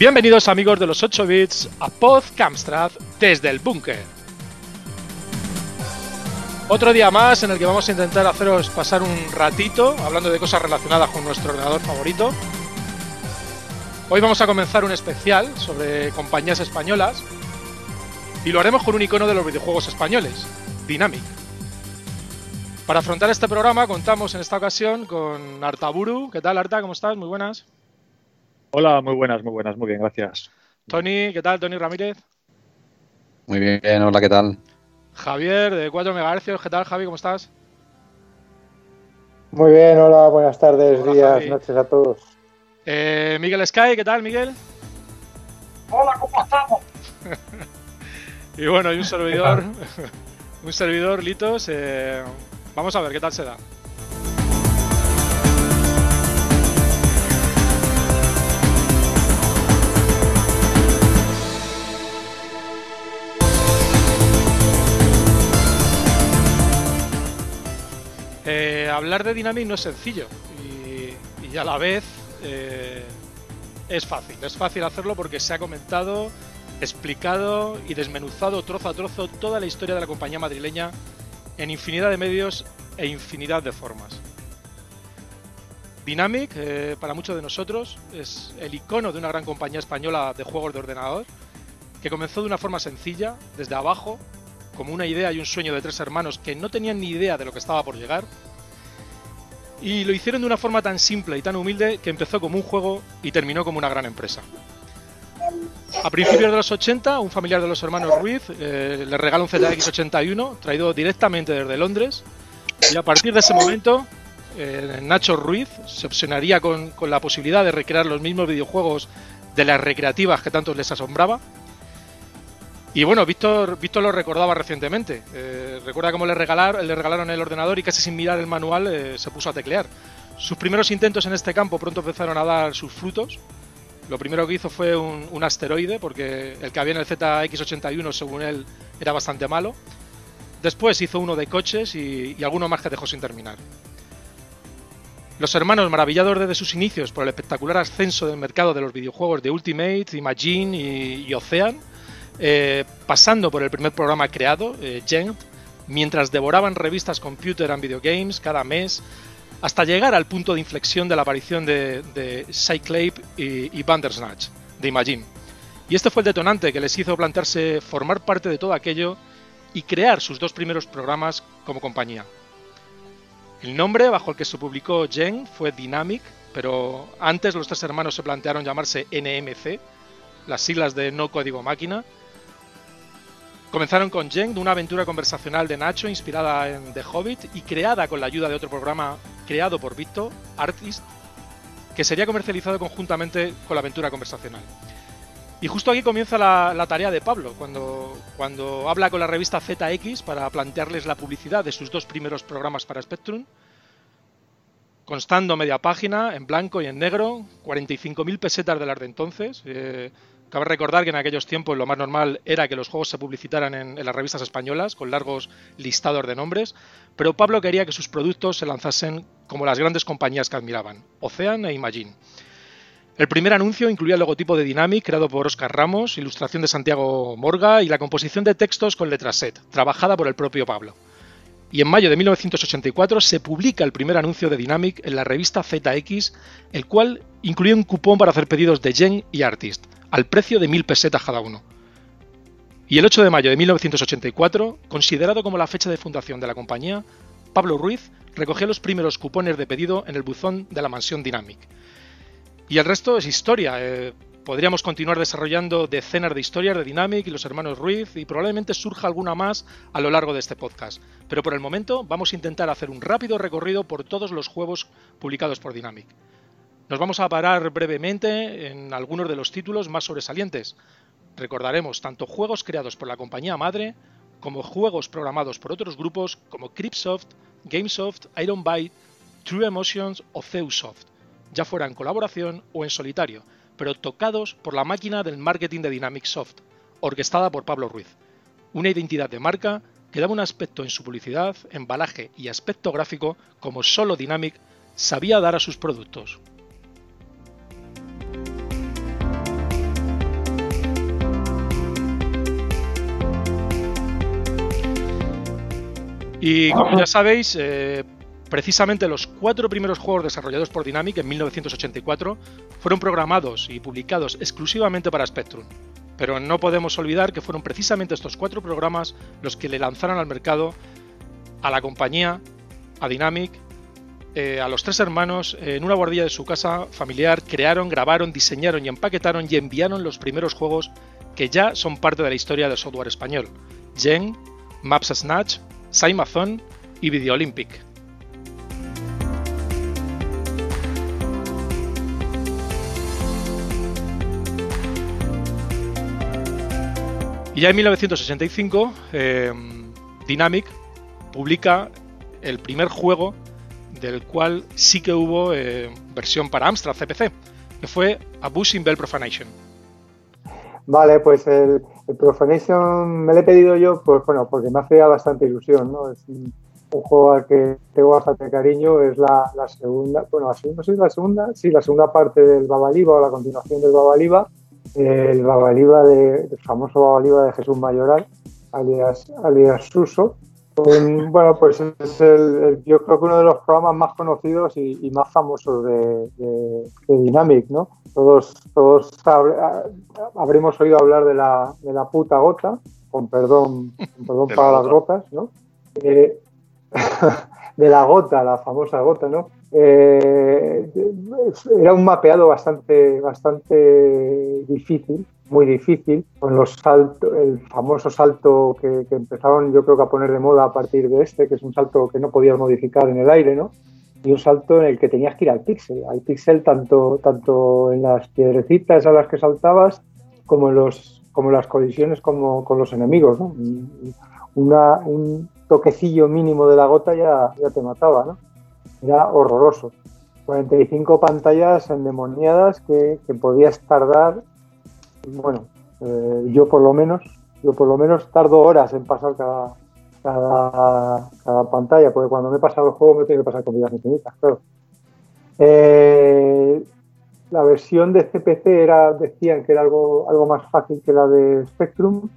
Bienvenidos amigos de los 8 bits a Pod Camstrad desde el búnker. Otro día más en el que vamos a intentar haceros pasar un ratito hablando de cosas relacionadas con nuestro ordenador favorito. Hoy vamos a comenzar un especial sobre compañías españolas y lo haremos con un icono de los videojuegos españoles, Dynamic. Para afrontar este programa contamos en esta ocasión con Artaburu. ¿Qué tal Arta? ¿Cómo estás? Muy buenas. Hola, muy buenas, muy buenas, muy bien, gracias. Tony, ¿qué tal? Tony Ramírez. Muy bien, hola, ¿qué tal? Javier, de 4 MHz, ¿qué tal, Javi? ¿Cómo estás? Muy bien, hola, buenas tardes, días, noches a todos. Eh, Miguel Sky, ¿qué tal, Miguel? Hola, ¿cómo estamos? y bueno, y un servidor, un servidor, Litos. Eh, vamos a ver qué tal se da. Hablar de Dynamic no es sencillo y, a la vez eh, es fácil. Es fácil hacerlo porque se ha comentado, explicado y desmenuzado trozo a trozo toda la historia de la compañía madrileña en infinidad de medios e infinidad de formas. Dynamic, eh, para muchos de nosotros, es el icono de una gran compañía española de juegos de ordenador que comenzó de una forma sencilla, desde abajo, como una idea y un sueño de tres hermanos que no tenían ni idea de lo que estaba por llegar. Y lo hicieron de una forma tan simple y tan humilde que empezó como un juego y terminó como una gran empresa. A principios de los 80, un familiar de los hermanos Ruiz eh, le regala un ZX81 traído directamente desde Londres y a partir de ese momento eh, Nacho Ruiz se obsesionaría con, con la posibilidad de recrear los mismos videojuegos de las recreativas que tanto les asombraba y bueno, Víctor, Víctor lo recordaba recientemente. Eh, recuerda cómo le, regalar, le regalaron el ordenador y casi sin mirar el manual eh, se puso a teclear. Sus primeros intentos en este campo pronto empezaron a dar sus frutos. Lo primero que hizo fue un, asteroide, porque el que había en el ZX81, según él, era bastante malo. Después hizo uno de coches y, alguno más que dejó sin terminar. Los hermanos, maravillados desde sus inicios por el espectacular ascenso del mercado de los videojuegos de Ultimate, Imagine y Ocean, eh, pasando por el primer programa creado, eh, mientras devoraban revistas Computer and Video Games cada mes, hasta llegar al punto de inflexión de la aparición de, de y, y Bandersnatch, de Imagine. Y este fue el detonante que les hizo plantearse formar parte de todo aquello y crear sus dos primeros programas como compañía. El nombre bajo el que se publicó Gen fue Dynamic, pero antes los tres hermanos se plantearon llamarse NMC, las siglas de No Código Máquina, Comenzaron con Jen, una aventura conversacional de Nacho inspirada en The Hobbit y creada con la ayuda de otro programa creado por Victor, Artist, que sería comercializado conjuntamente con la aventura conversacional. Y justo aquí comienza la, tarea de Pablo, cuando, cuando habla con la revista ZX para plantearles la publicidad de sus dos primeros programas para Spectrum, constando media página, en blanco y en negro, 45.000 pesetas de las de entonces, eh, Cabe recordar que en aquellos tiempos lo más normal era que los juegos se publicitaran en, las revistas españolas con largos listados de nombres, pero Pablo quería que sus productos se lanzasen como las grandes compañías que admiraban, Ocean e Imagine. El primer anuncio incluía el logotipo de Dynamic creado por Oscar Ramos, ilustración de Santiago Morga y la composición de textos con letra set, trabajada por el propio Pablo. Y en mayo de 1984 se publica el primer anuncio de Dynamic en la revista ZX, el cual incluía un cupón para hacer pedidos de Gen y Artist, al precio de mil pesetas cada uno. Y el 8 de mayo de 1984, considerado como la fecha de fundación de la compañía, Pablo Ruiz recogió los primeros cupones de pedido en el buzón de la mansión Dynamic. Y el resto es historia. Eh, podríamos continuar desarrollando decenas de historias de Dynamic y los hermanos Ruiz y probablemente surja alguna más a lo largo de este podcast. Pero por el momento vamos a intentar hacer un rápido recorrido por todos los juegos publicados por Dynamic. Nos vamos a parar brevemente en algunos de los títulos más sobresalientes. Recordaremos tanto juegos creados por la compañía madre como juegos programados por otros grupos como Cryptsoft, Gamesoft, Ironbite, True Emotions o Zeusoft, ya fuera en colaboración o en solitario, pero tocados por la máquina del marketing de Dynamic Soft, orquestada por Pablo Ruiz. Una identidad de marca que daba un aspecto en su publicidad, embalaje y aspecto gráfico como solo Dynamic sabía dar a sus productos. Y como ya sabéis, eh, precisamente los cuatro primeros juegos desarrollados por Dynamic en 1984 fueron programados y publicados exclusivamente para Spectrum. Pero no podemos olvidar que fueron precisamente estos cuatro programas los que le lanzaron al mercado a la compañía, a Dynamic, eh, a los tres hermanos en una guardilla de su casa familiar crearon, grabaron, diseñaron y empaquetaron y enviaron los primeros juegos que ya son parte de la historia del software español. Gen, Maps Snatch, Simazon y Video Olympic. Y ya en 1965, eh, Dynamic publica el primer juego del cual sí que hubo eh, versión para Amstrad CPC, que fue Abusing Bell Profanation. Vale, pues el, Profanation me lo he pedido yo, pues bueno, porque me hace bastante ilusión, ¿no? Es un, juego al que tengo bastante cariño, es la, segunda, bueno, la segunda, sí, la segunda, sí, la segunda parte del Babaliba o la continuación del Babaliba, el Babaliba de, el famoso Babaliba de Jesús Mayoral, alias, alias Suso, bueno, pues es el, yo creo que uno de los programas más conocidos y, más famosos de, Dynamic, ¿no? Todos, todos habremos oído hablar de la, de la puta gota, con perdón, perdón para las gotas, ¿no? Eh, de la gota, la famosa gota, ¿no? Eh, era un mapeado bastante, bastante difícil muy difícil, con los saltos, el famoso salto que, empezaron yo creo que a poner de moda a partir de este, que es un salto que no podías modificar en el aire, ¿no? Y un salto en el que tenías que ir al píxel, al píxel tanto, tanto en las piedrecitas a las que saltabas como en los como las colisiones como, con los enemigos, ¿no? Una, un toquecillo mínimo de la gota ya, ya te mataba, ¿no? Era horroroso. 45 pantallas endemoniadas que, que podías tardar bueno, eh, yo por lo menos, yo por lo menos tardo horas en pasar cada, cada, pantalla, porque cuando me he pasado el juego me tengo que pasar con vidas infinitas, claro. Eh, la versión de CPC era, decían que era algo, algo más fácil que la de Spectrum,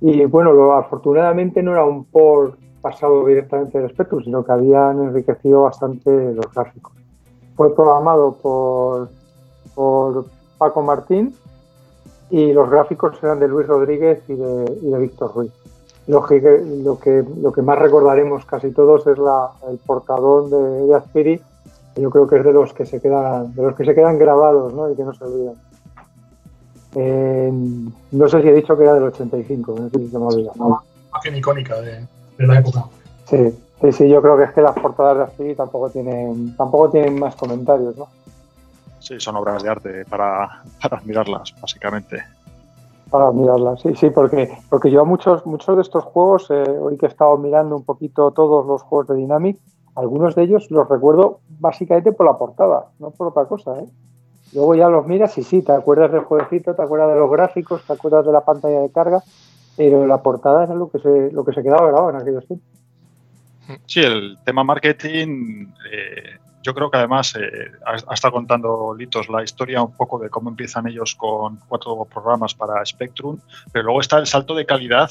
y bueno, lo, afortunadamente no era un port pasado directamente del Spectrum, sino que habían enriquecido bastante los gráficos. Fue programado por, por Paco Martín, y los gráficos eran de Luis Rodríguez y de, Víctor Ruiz. Lo que, lo, que, lo que más recordaremos casi todos es la, el portadón de, de Aspiri, que yo creo que es de los que se quedan, de los que se quedan grabados ¿no? y que no se olvidan. Eh, no sé si he dicho que era del 85, no sé si se me olvida. Una imagen icónica de, de, la época. Sí, sí, sí, yo creo que es que las portadas de Aspiri tampoco tienen, tampoco tienen más comentarios, ¿no? Sí, son obras de arte para, para admirarlas, básicamente. Para admirarlas, sí, sí, porque, porque yo muchos, muchos de estos juegos, eh, hoy que he estado mirando un poquito todos los juegos de Dynamic, algunos de ellos los recuerdo básicamente por la portada, no por otra cosa, ¿eh? Luego ya los miras y sí, te acuerdas del jueguecito, te acuerdas de los gráficos, te acuerdas de la pantalla de carga, pero la portada es lo que se, lo que se quedaba grabado en aquellos tiempos. Sí, el tema marketing eh, yo creo que además eh, ha, estado contando Litos la historia un poco de cómo empiezan ellos con cuatro programas para Spectrum, pero luego está el salto de calidad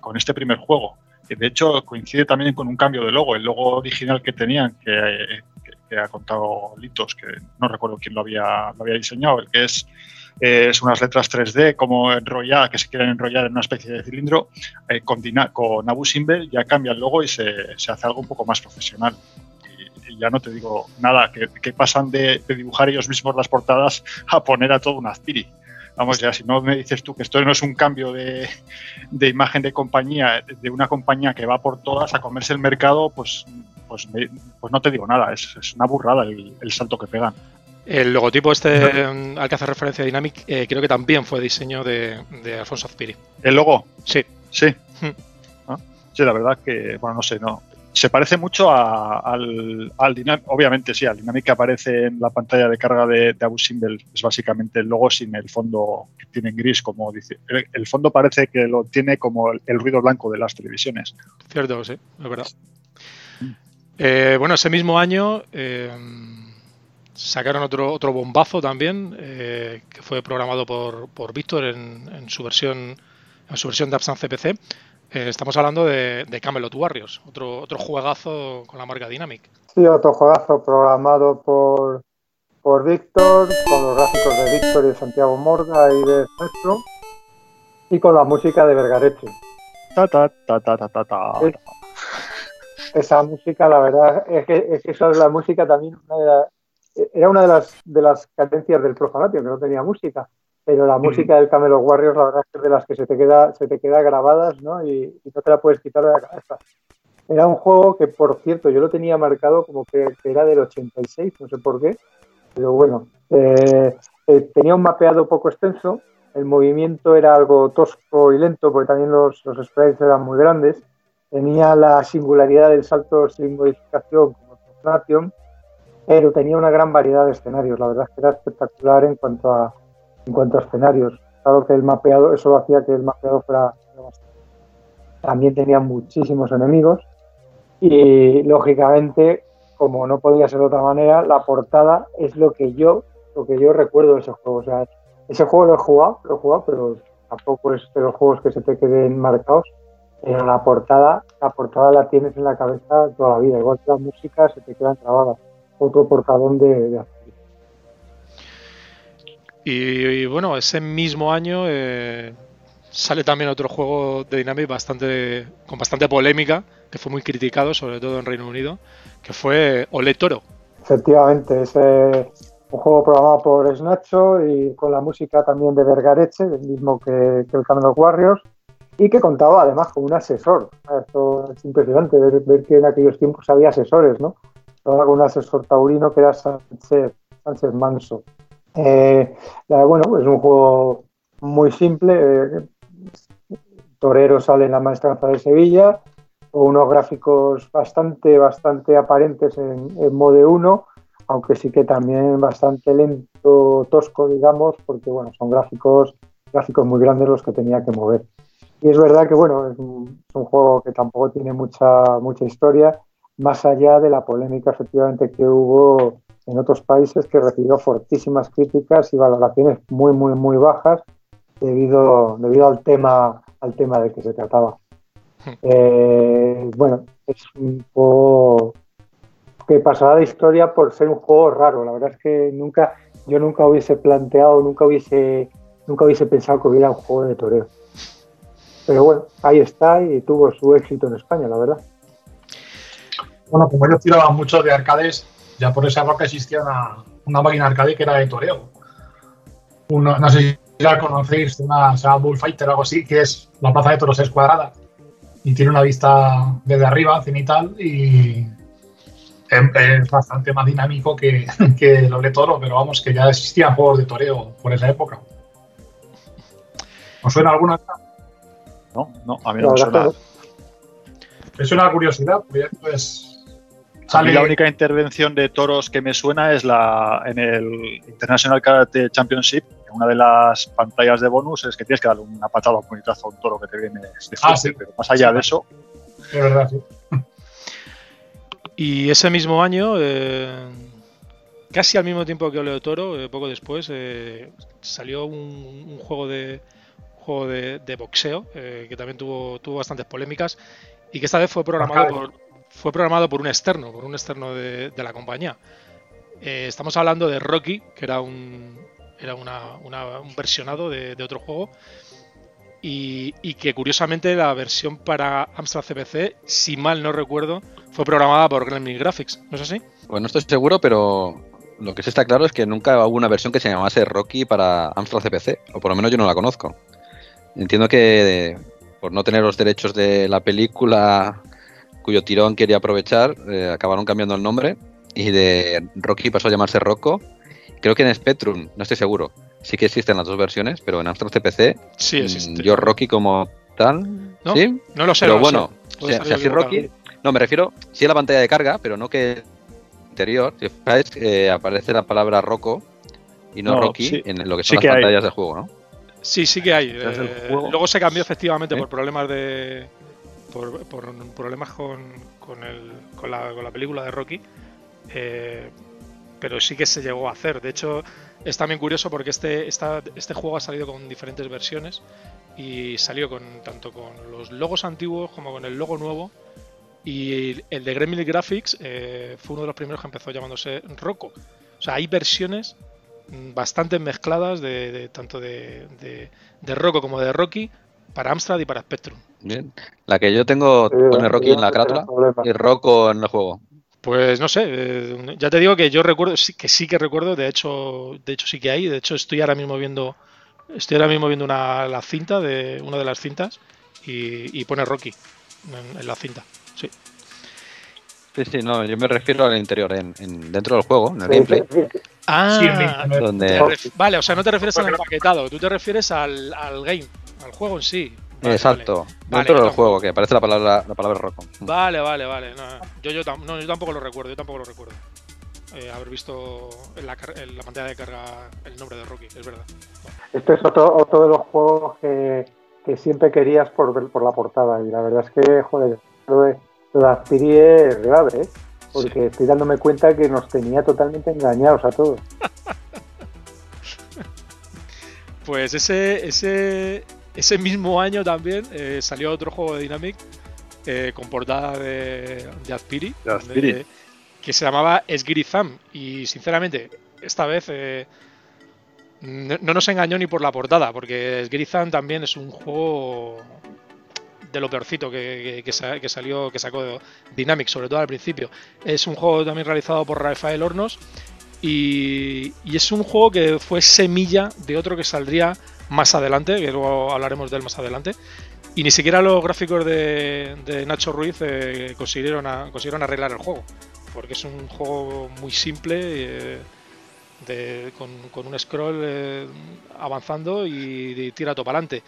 con este primer juego. Que de hecho coincide también con un cambio de logo. El logo original que tenían, que, ha contado Litos, que no recuerdo quién lo había, lo había diseñado, el que es, es unas letras 3D como enrolladas, que se quieren enrollar en una especie de cilindro, eh, con, Abu Simbel ya cambia el logo y se hace algo un poco más profesional ya no te digo nada, que, pasan de, dibujar ellos mismos las portadas a poner a todo un Azpiri. Vamos, ya si no me dices tú que esto no es un cambio de, imagen de compañía, de una compañía que va por todas a comerse el mercado, pues, pues, pues no te digo nada, es, una burrada el, salto que pegan. El logotipo este al que hace referencia Dynamic eh, creo que también fue diseño de, Alfonso Azpiri. ¿El logo? Sí. Sí. Hmm. Ah, sí, la verdad que, bueno, no sé, no, se parece mucho al, al obviamente sí, al Dynamic que aparece en la pantalla de carga de, de Abu Simbel, es básicamente el logo sin el fondo que tiene en gris, como dice. El, fondo parece que lo tiene como el, ruido blanco de las televisiones. Cierto, sí, es verdad. Eh, bueno, ese mismo año eh, sacaron otro, otro bombazo también, eh, que fue programado por, por Víctor en, su versión en su versión de Absan CPC, Eh, estamos hablando de, de, Camelot Warriors, otro, otro juegazo con la marca Dynamic. Sí, otro juegazo programado por, por Víctor, con los gráficos de Víctor y de Santiago Morga y de Spectrum, y con la música de Vergareche. Ta, ta, ta, ta, ta, ta, ta. Es- esa música, la verdad, es que, es que esa es la música también, una de la- era una de las, de las carencias del Profanatio, que no tenía música, pero la música del Camelot Warriors, la verdad es que es de las que se te queda, se te queda grabadas, ¿no? Y, y no te la puedes quitar de la cabeza. Era un juego que, por cierto, yo lo tenía marcado como que, que era del 86, no sé por qué, pero bueno, eh, eh, tenía un mapeado poco extenso, el movimiento era algo tosco y lento, porque también los, los sprites eran muy grandes, tenía la singularidad del salto sin modificación como Profanation, pero tenía una gran variedad de escenarios. La verdad es que era espectacular en cuanto a, en cuanto a escenarios. Claro que el mapeado, eso hacía que el mapeado fuera. También tenía muchísimos enemigos y lógicamente, como no podía ser de otra manera, la portada es lo que yo, lo que yo recuerdo de ese juego. O sea, ese juego lo he jugado, lo he jugado, pero tampoco es de los juegos que se te queden marcados. Pero la portada, la portada la tienes en la cabeza toda la vida, igual que la música se te quedan grabadas. Otro portadón de, de. Y, y bueno, ese mismo año eh, sale también otro juego de Dynamic bastante, con bastante polémica, que fue muy criticado, sobre todo en Reino Unido, que fue Ole Toro. Efectivamente, es eh, un juego programado por Snacho y con la música también de Vergareche, el mismo que, que el Camelot Warriors, y que contaba además con un asesor. Esto es impresionante ver, ver que en aquellos tiempos había asesores, ¿no? Ahora con un asesor taurino que era Sánchez, Sánchez Manso. Eh, bueno, es un juego muy simple. eh, Torero sale en la maestranza de Sevilla, unos gráficos bastante, bastante aparentes en, en Mode 1, aunque sí que también bastante lento, tosco, digamos, porque bueno, son gráficos, gráficos muy grandes los que tenía que mover. Y es verdad que bueno, es un, es un juego que tampoco tiene mucha, mucha historia, más allá de la polémica efectivamente que hubo en otros países que recibió fortísimas críticas y valoraciones muy, muy, muy bajas debido, debido al tema al tema de que se trataba. Eh, bueno, es un juego que pasará de historia por ser un juego raro. La verdad es que nunca, yo nunca hubiese planteado, nunca hubiese, nunca hubiese pensado que hubiera un juego de toreo. Pero bueno, ahí está y tuvo su éxito en España, la verdad. Bueno, como ellos tiraban mucho de arcades, ya por esa época existía una, una máquina arcade que era de toreo. Uno, no sé si la conocéis, una, se llama Bullfighter o algo así, que es la plaza de toros es cuadrada y tiene una vista desde arriba, cenital, y es, es bastante más dinámico que, que los de toro, pero vamos, que ya existían juegos de toreo por esa época. ¿Os suena alguna? No, no, a mí no me suena. Es una curiosidad, porque pues mí sale la única intervención de toros que me suena es la en el International Karate Championship. En una de las pantallas de bonus es que tienes que darle una patada o un puñetazo a un toro que te viene de frente, Ah, sí. pero más allá Sí, de eso, de verdad, sí. Y ese mismo año, eh, casi al mismo tiempo que Ole de Toro, eh, poco después, eh, salió un, un juego de un juego de, de boxeo eh, que también tuvo, tuvo bastantes polémicas y que esta vez fue programado Arcade. por, fue programado por un externo, por un externo de, la compañía. Eh, estamos hablando de Rocky, que era un era una- un versionado de, otro juego. Y, y que curiosamente la versión para Amstrad CPC, si mal no recuerdo, fue programada por Gremlin Graphics, ¿no es así? Bueno, no estoy seguro, pero lo que sí está claro es que nunca hubo una versión que se llamase Rocky para Amstrad CPC, o por lo menos yo no la conozco. Entiendo que por no tener los derechos de la película cuyo tirón quería aprovechar, eh, acabaron cambiando el nombre y de Rocky pasó a llamarse Rocco. Creo que en Spectrum, no estoy seguro, sí que existen las dos versiones, pero en Amstrad CPC, Sí, mm, existe. yo Rocky como tal, ¿No? ¿sí? No lo sé, Pero no sé. bueno, Puede si, así. Rocky, no, me refiero, sí a la pantalla de carga, pero no que interior. Si os fijáis, eh, aparece la palabra Rocco y no, No, Rocky sí. en lo que Sí son que las hay. pantallas del juego, ¿no? Sí, sí que hay. Eh, luego se cambió efectivamente ¿Eh? por problemas de. Por, problemas con, con, el, con, la, con la película de Rocky. Eh, pero sí que se llegó a hacer. De hecho, es también curioso porque este, este juego ha salido con diferentes versiones y salió con tanto con los logos antiguos como con el logo nuevo. Y el de Gremlin Graphics eh, fue uno de los primeros que empezó llamándose Rocco. O sea, hay versiones mm, bastante mezcladas de, tanto de, de, Rocco como de Rocky para Amstrad y para Spectrum. Bien. La que yo tengo pone Rocky en la carátula y Rocco en el juego. Pues no sé, eh, ya te digo que yo recuerdo, que sí que recuerdo, de hecho, de hecho sí que hay, de hecho estoy ahora mismo viendo, estoy ahora mismo viendo una la cinta de una de las cintas y, pone Rocky en, la cinta, sí. Sí, sí, no, yo me refiero al interior, en, dentro del juego, en el gameplay. Ah, vale, o sea, no te refieres al empaquetado, tú te refieres al, al game, al juego en sí. Exacto, dentro del juego, que aparece la palabra, la palabra rojo. Vale, vale, vale. yo, yo, tampoco lo recuerdo, yo tampoco lo recuerdo. Eh, haber visto en la, pantalla de carga el nombre de Rocky, es verdad. Este es otro, otro de los juegos que, siempre querías por, por la portada. Y la verdad es que, joder, lo de, lo es grave, ¿eh? Porque estoy dándome cuenta que nos tenía totalmente engañados a todos. pues ese, ese, ese mismo año también eh, salió otro juego de Dynamic eh, con portada de, de Aspiri, que se llamaba Esgirizam. Y sinceramente, esta vez eh, no, nos engañó ni por la portada, porque Esgirizam también es un juego de lo peorcito que, que, salió, que sacó Dynamic, sobre todo al principio. Es un juego también realizado por Rafael Hornos. Y, y es un juego que fue semilla de otro que saldría más adelante, que luego hablaremos de él más adelante. Y ni siquiera los gráficos de, Nacho Ruiz eh, consiguieron, consiguieron arreglar el juego, porque es un juego muy simple, eh, con, un scroll eh, avanzando y, tira todo para adelante.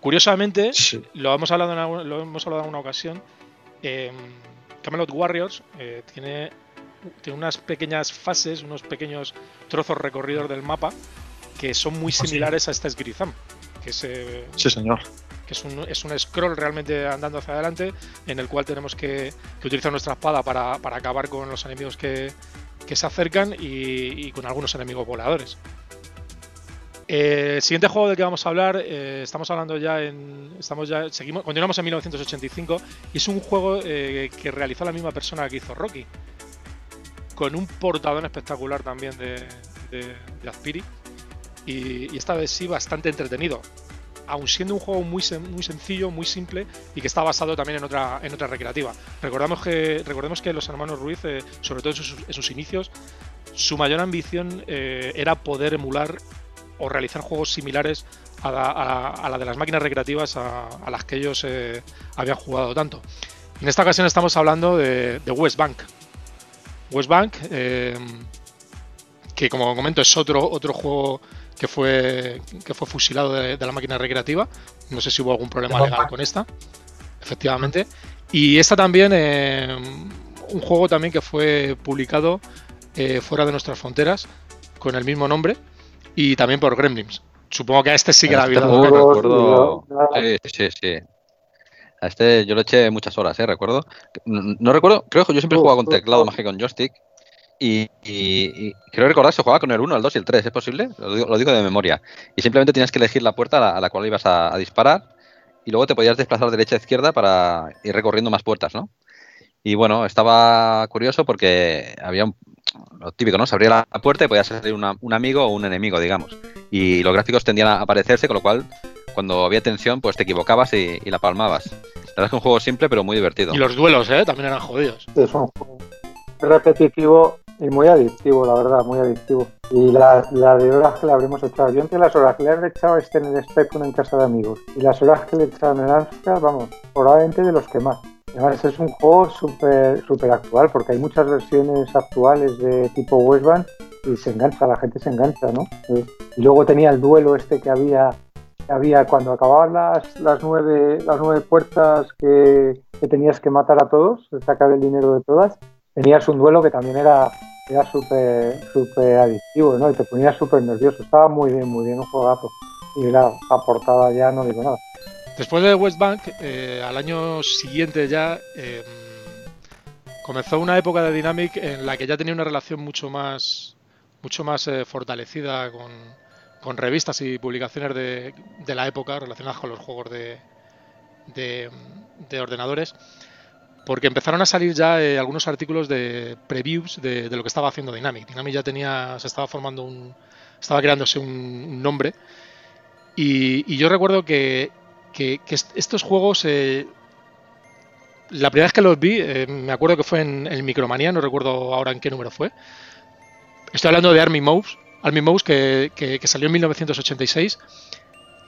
Curiosamente, lo, hemos hablado en, lo hemos hablado en una ocasión, Camelot Warriors tiene, tiene unas pequeñas fases, unos pequeños trozos recorridos del mapa que son muy ah, similares a este Sgrizam. Que es, sí, señor. Que es un, es un scroll realmente andando hacia adelante, en el cual tenemos que, utilizar nuestra espada para, acabar con los enemigos que, se acercan y, con algunos enemigos voladores. el siguiente juego del que vamos a hablar, eh, estamos hablando ya en. Estamos ya. Seguimos, continuamos en 1985 y es un juego eh, que realizó la misma persona que hizo Rocky. Con un portadón espectacular también de, de, de Aspiri y, esta vez sí bastante entretenido. Aun siendo un juego muy, muy sencillo, muy simple y que está basado también en otra, en otra recreativa. Recordamos que, recordemos que los hermanos Ruiz, eh, sobre todo en sus, inicios, su mayor ambición eh, era poder emular o realizar juegos similares a la, de las máquinas recreativas a, las que ellos eh, habían jugado tanto. En esta ocasión estamos hablando de, de West Bank. West Bank, que como comento es otro, otro juego que fue, que fue fusilado de, la máquina recreativa. No sé si hubo algún problema legal con esta, efectivamente. Y esta también, eh, un juego también que fue publicado eh, fuera de nuestras fronteras, con el mismo nombre, y también por Gremlins. Supongo que a este sí que la había recuerdo. Sí, sí, sí. A este yo lo eché muchas horas, ¿eh? Recuerdo. No, recuerdo, creo que yo siempre he jugado con teclado más que con joystick. Y, creo recordar que se jugaba con el 1, el 2 y el 3, ¿es posible? Lo digo, de memoria. Y simplemente tienes que elegir la puerta a la, cual ibas a, disparar y luego te podías desplazar derecha a izquierda para ir recorriendo más puertas, ¿no? Y bueno, estaba curioso porque había un, lo típico, ¿no? Se abría la puerta y podía salir un amigo o un enemigo, digamos. Y los gráficos tendían a aparecerse, con lo cual cuando había tensión, pues te equivocabas y, la palmabas. La verdad es que un juego simple, pero muy divertido. Y los duelos, ¿eh? También eran jodidos. Es un juego repetitivo y muy adictivo, la verdad, muy adictivo. Y la, de horas que le habremos echado. Yo entre las horas que le he echado este en el Spectrum en casa de amigos y las horas que le he echado en el Amstrad, vamos, probablemente de los que más. Además, es un juego súper super actual porque hay muchas versiones actuales de tipo Westband y se engancha, la gente se engancha, ¿no? Y luego tenía el duelo este que había, había cuando acababan las, las, nueve, las nueve puertas que, que tenías que matar a todos, sacar el dinero de todas tenías un duelo que también era, era súper super adictivo, ¿no? Y te ponías súper nervioso. Estaba muy bien, muy bien, un juegazo. Y la, portada ya no digo nada. Después de West Bank, eh, al año siguiente ya em, comenzó una época de Dynamic en la que ya tenía una relación mucho más mucho más eh, fortalecida con, con, revistas y publicaciones de, de, la época relacionadas con los juegos de, de, ordenadores, porque empezaron a salir ya eh, algunos artículos de previews de, lo que estaba haciendo Dynamic. Dynamic ya tenía, se estaba formando un, estaba creándose un, nombre, y, yo recuerdo que, que, estos juegos eh, la primera vez que los vi, eh, me acuerdo que fue en el Micromanía, no recuerdo ahora en qué número fue. Estoy hablando de Army Mouse, Army Mouse que, salió en 1986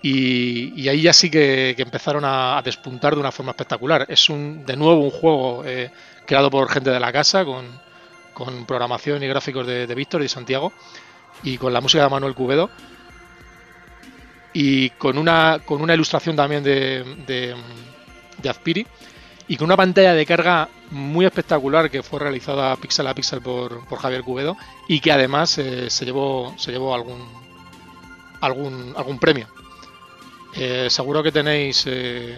y, ahí ya sí que, empezaron a, despuntar de una forma espectacular. Es un, de nuevo un juego eh, creado por gente de la casa con, programación y gráficos de, Víctor y Santiago y con la música de Manuel Cubedo y con una, con una ilustración también de, de, de Azpiri y con una pantalla de carga muy espectacular que fue realizada pixel a pixel por, Javier Cubedo y que además eh, se llevó se llevó algún algún algún premio. Eh, seguro que tenéis eh,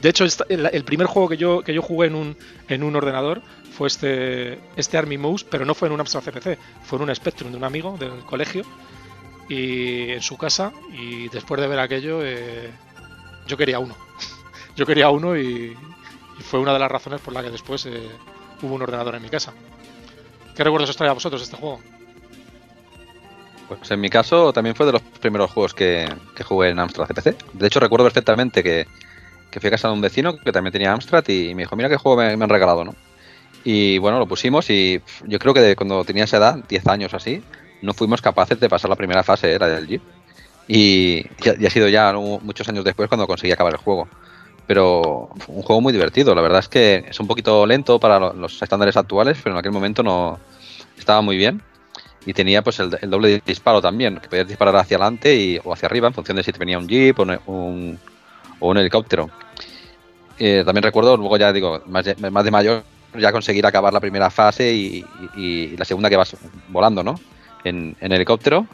de hecho el, primer juego que yo que yo jugué en un en un ordenador fue este este Army Mouse, pero no fue en un Amstrad CPC, fue en un Spectrum de un amigo del colegio y en su casa y después de ver aquello yo quería uno. yo quería uno y, fue una de las razones por la que después eh, hubo un ordenador en mi casa. ¿Qué recuerdos os trae a vosotros este juego? Pues en mi caso también fue de los primeros juegos que, jugué en Amstrad CPC. De hecho recuerdo perfectamente que, fui a casa de un vecino que también tenía Amstrad y me dijo, mira qué juego me, han regalado, ¿no? Y bueno, lo pusimos y yo creo que cuando tenía esa edad, 10 años así, no fuimos capaces de pasar la primera fase, era del Jeep. Y, y, ha sido ya muchos años después cuando conseguí acabar el juego pero un juego muy divertido. La verdad es que es un poquito lento para los estándares actuales, pero en aquel momento no estaba muy bien. Y tenía pues el, doble disparo también, que podías disparar hacia adelante y, o hacia arriba en función de si te venía un jeep o un, o un helicóptero. Eh, también recuerdo, luego ya digo, más de, de mayor, ya conseguir acabar la primera fase y, la segunda que vas volando, ¿no? En, helicóptero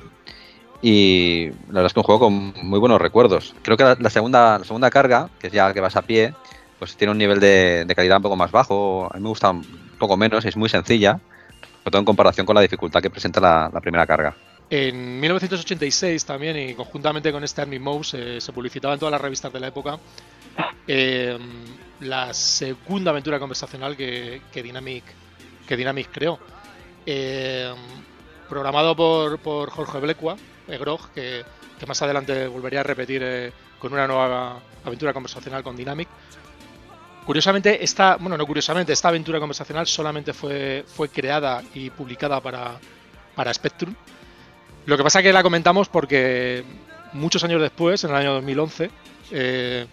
y la verdad es que un juego con muy buenos recuerdos. Creo que la, segunda, la segunda carga, que es ya que vas a pie, pues tiene un nivel de, calidad un poco más bajo. A mí me gusta un poco menos, es muy sencilla, sobre todo en comparación con la dificultad que presenta la, primera carga. En 1986 también, y conjuntamente con este Army Mouse, eh, se publicitaba en todas las revistas de la época eh, la segunda aventura conversacional que, Dynamic, que Dynamic creó. Eh, programado por, por Jorge Blecua, Grog, que, más adelante volvería a repetir eh, con una nueva aventura conversacional con Dynamic. Curiosamente, esta, bueno, no curiosamente, esta aventura conversacional solamente fue, fue creada y publicada para, para Spectrum. Lo que pasa es que la comentamos porque muchos años después, en el año 2011, eh,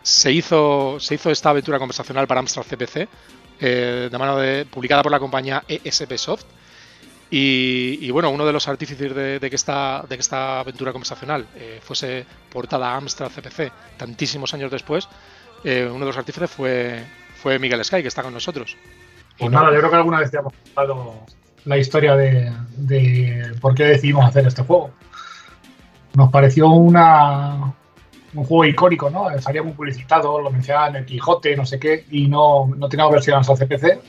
se, hizo, se hizo esta aventura conversacional para Amstrad CPC, eh, de mano de, publicada por la compañía ESP Soft y, bueno, uno de los artífices de, que, esta, de que esta aventura conversacional eh, fuese portada a Amstrad CPC tantísimos años después, eh, uno de los artífices fue, fue Miguel Sky, que está con nosotros. Pues nada, yo creo que alguna vez te hemos contado la historia de, por qué decidimos hacer este juego. Nos pareció una, un juego icónico, ¿no? Salía muy publicitado, lo mencionaban en el Quijote, no sé qué, y no, no teníamos versión Amstrad CPC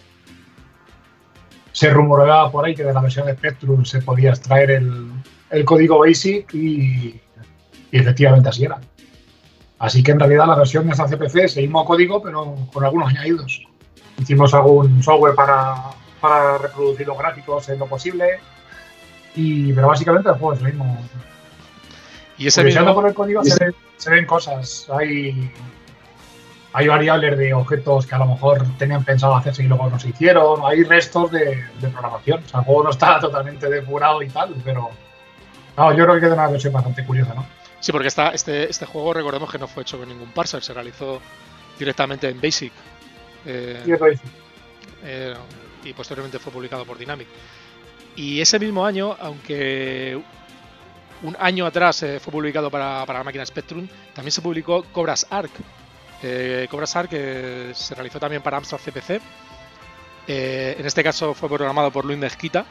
se rumoreaba por ahí que de la versión de Spectrum se podía extraer el, código BASIC y, efectivamente así era. Así que en realidad la versión de esta CPC seguimos código, pero con algunos añadidos. Hicimos algún software para, reproducir los gráficos en lo posible, y, pero básicamente el juego es el mismo. Y ese mismo... por el código se, se, ven cosas. Hay hay variables de objetos que a lo mejor tenían pensado hacerse y luego no se hicieron, hay restos de, programación. O sea, el juego no está totalmente depurado y tal, pero yo creo que queda una versión bastante curiosa, ¿no? Sí, porque está, este, este juego recordemos que no fue hecho con ningún parser, se realizó directamente en Basic. Eh, Basic. Eh, y posteriormente fue publicado por Dynamic. Y ese mismo año, aunque un año atrás eh, fue publicado para, para la máquina Spectrum, también se publicó Cobras Arc, eh, Cobra Sar, que se realizó también para Amstrad CPC. Eh, en este caso fue programado por Luis Mezquita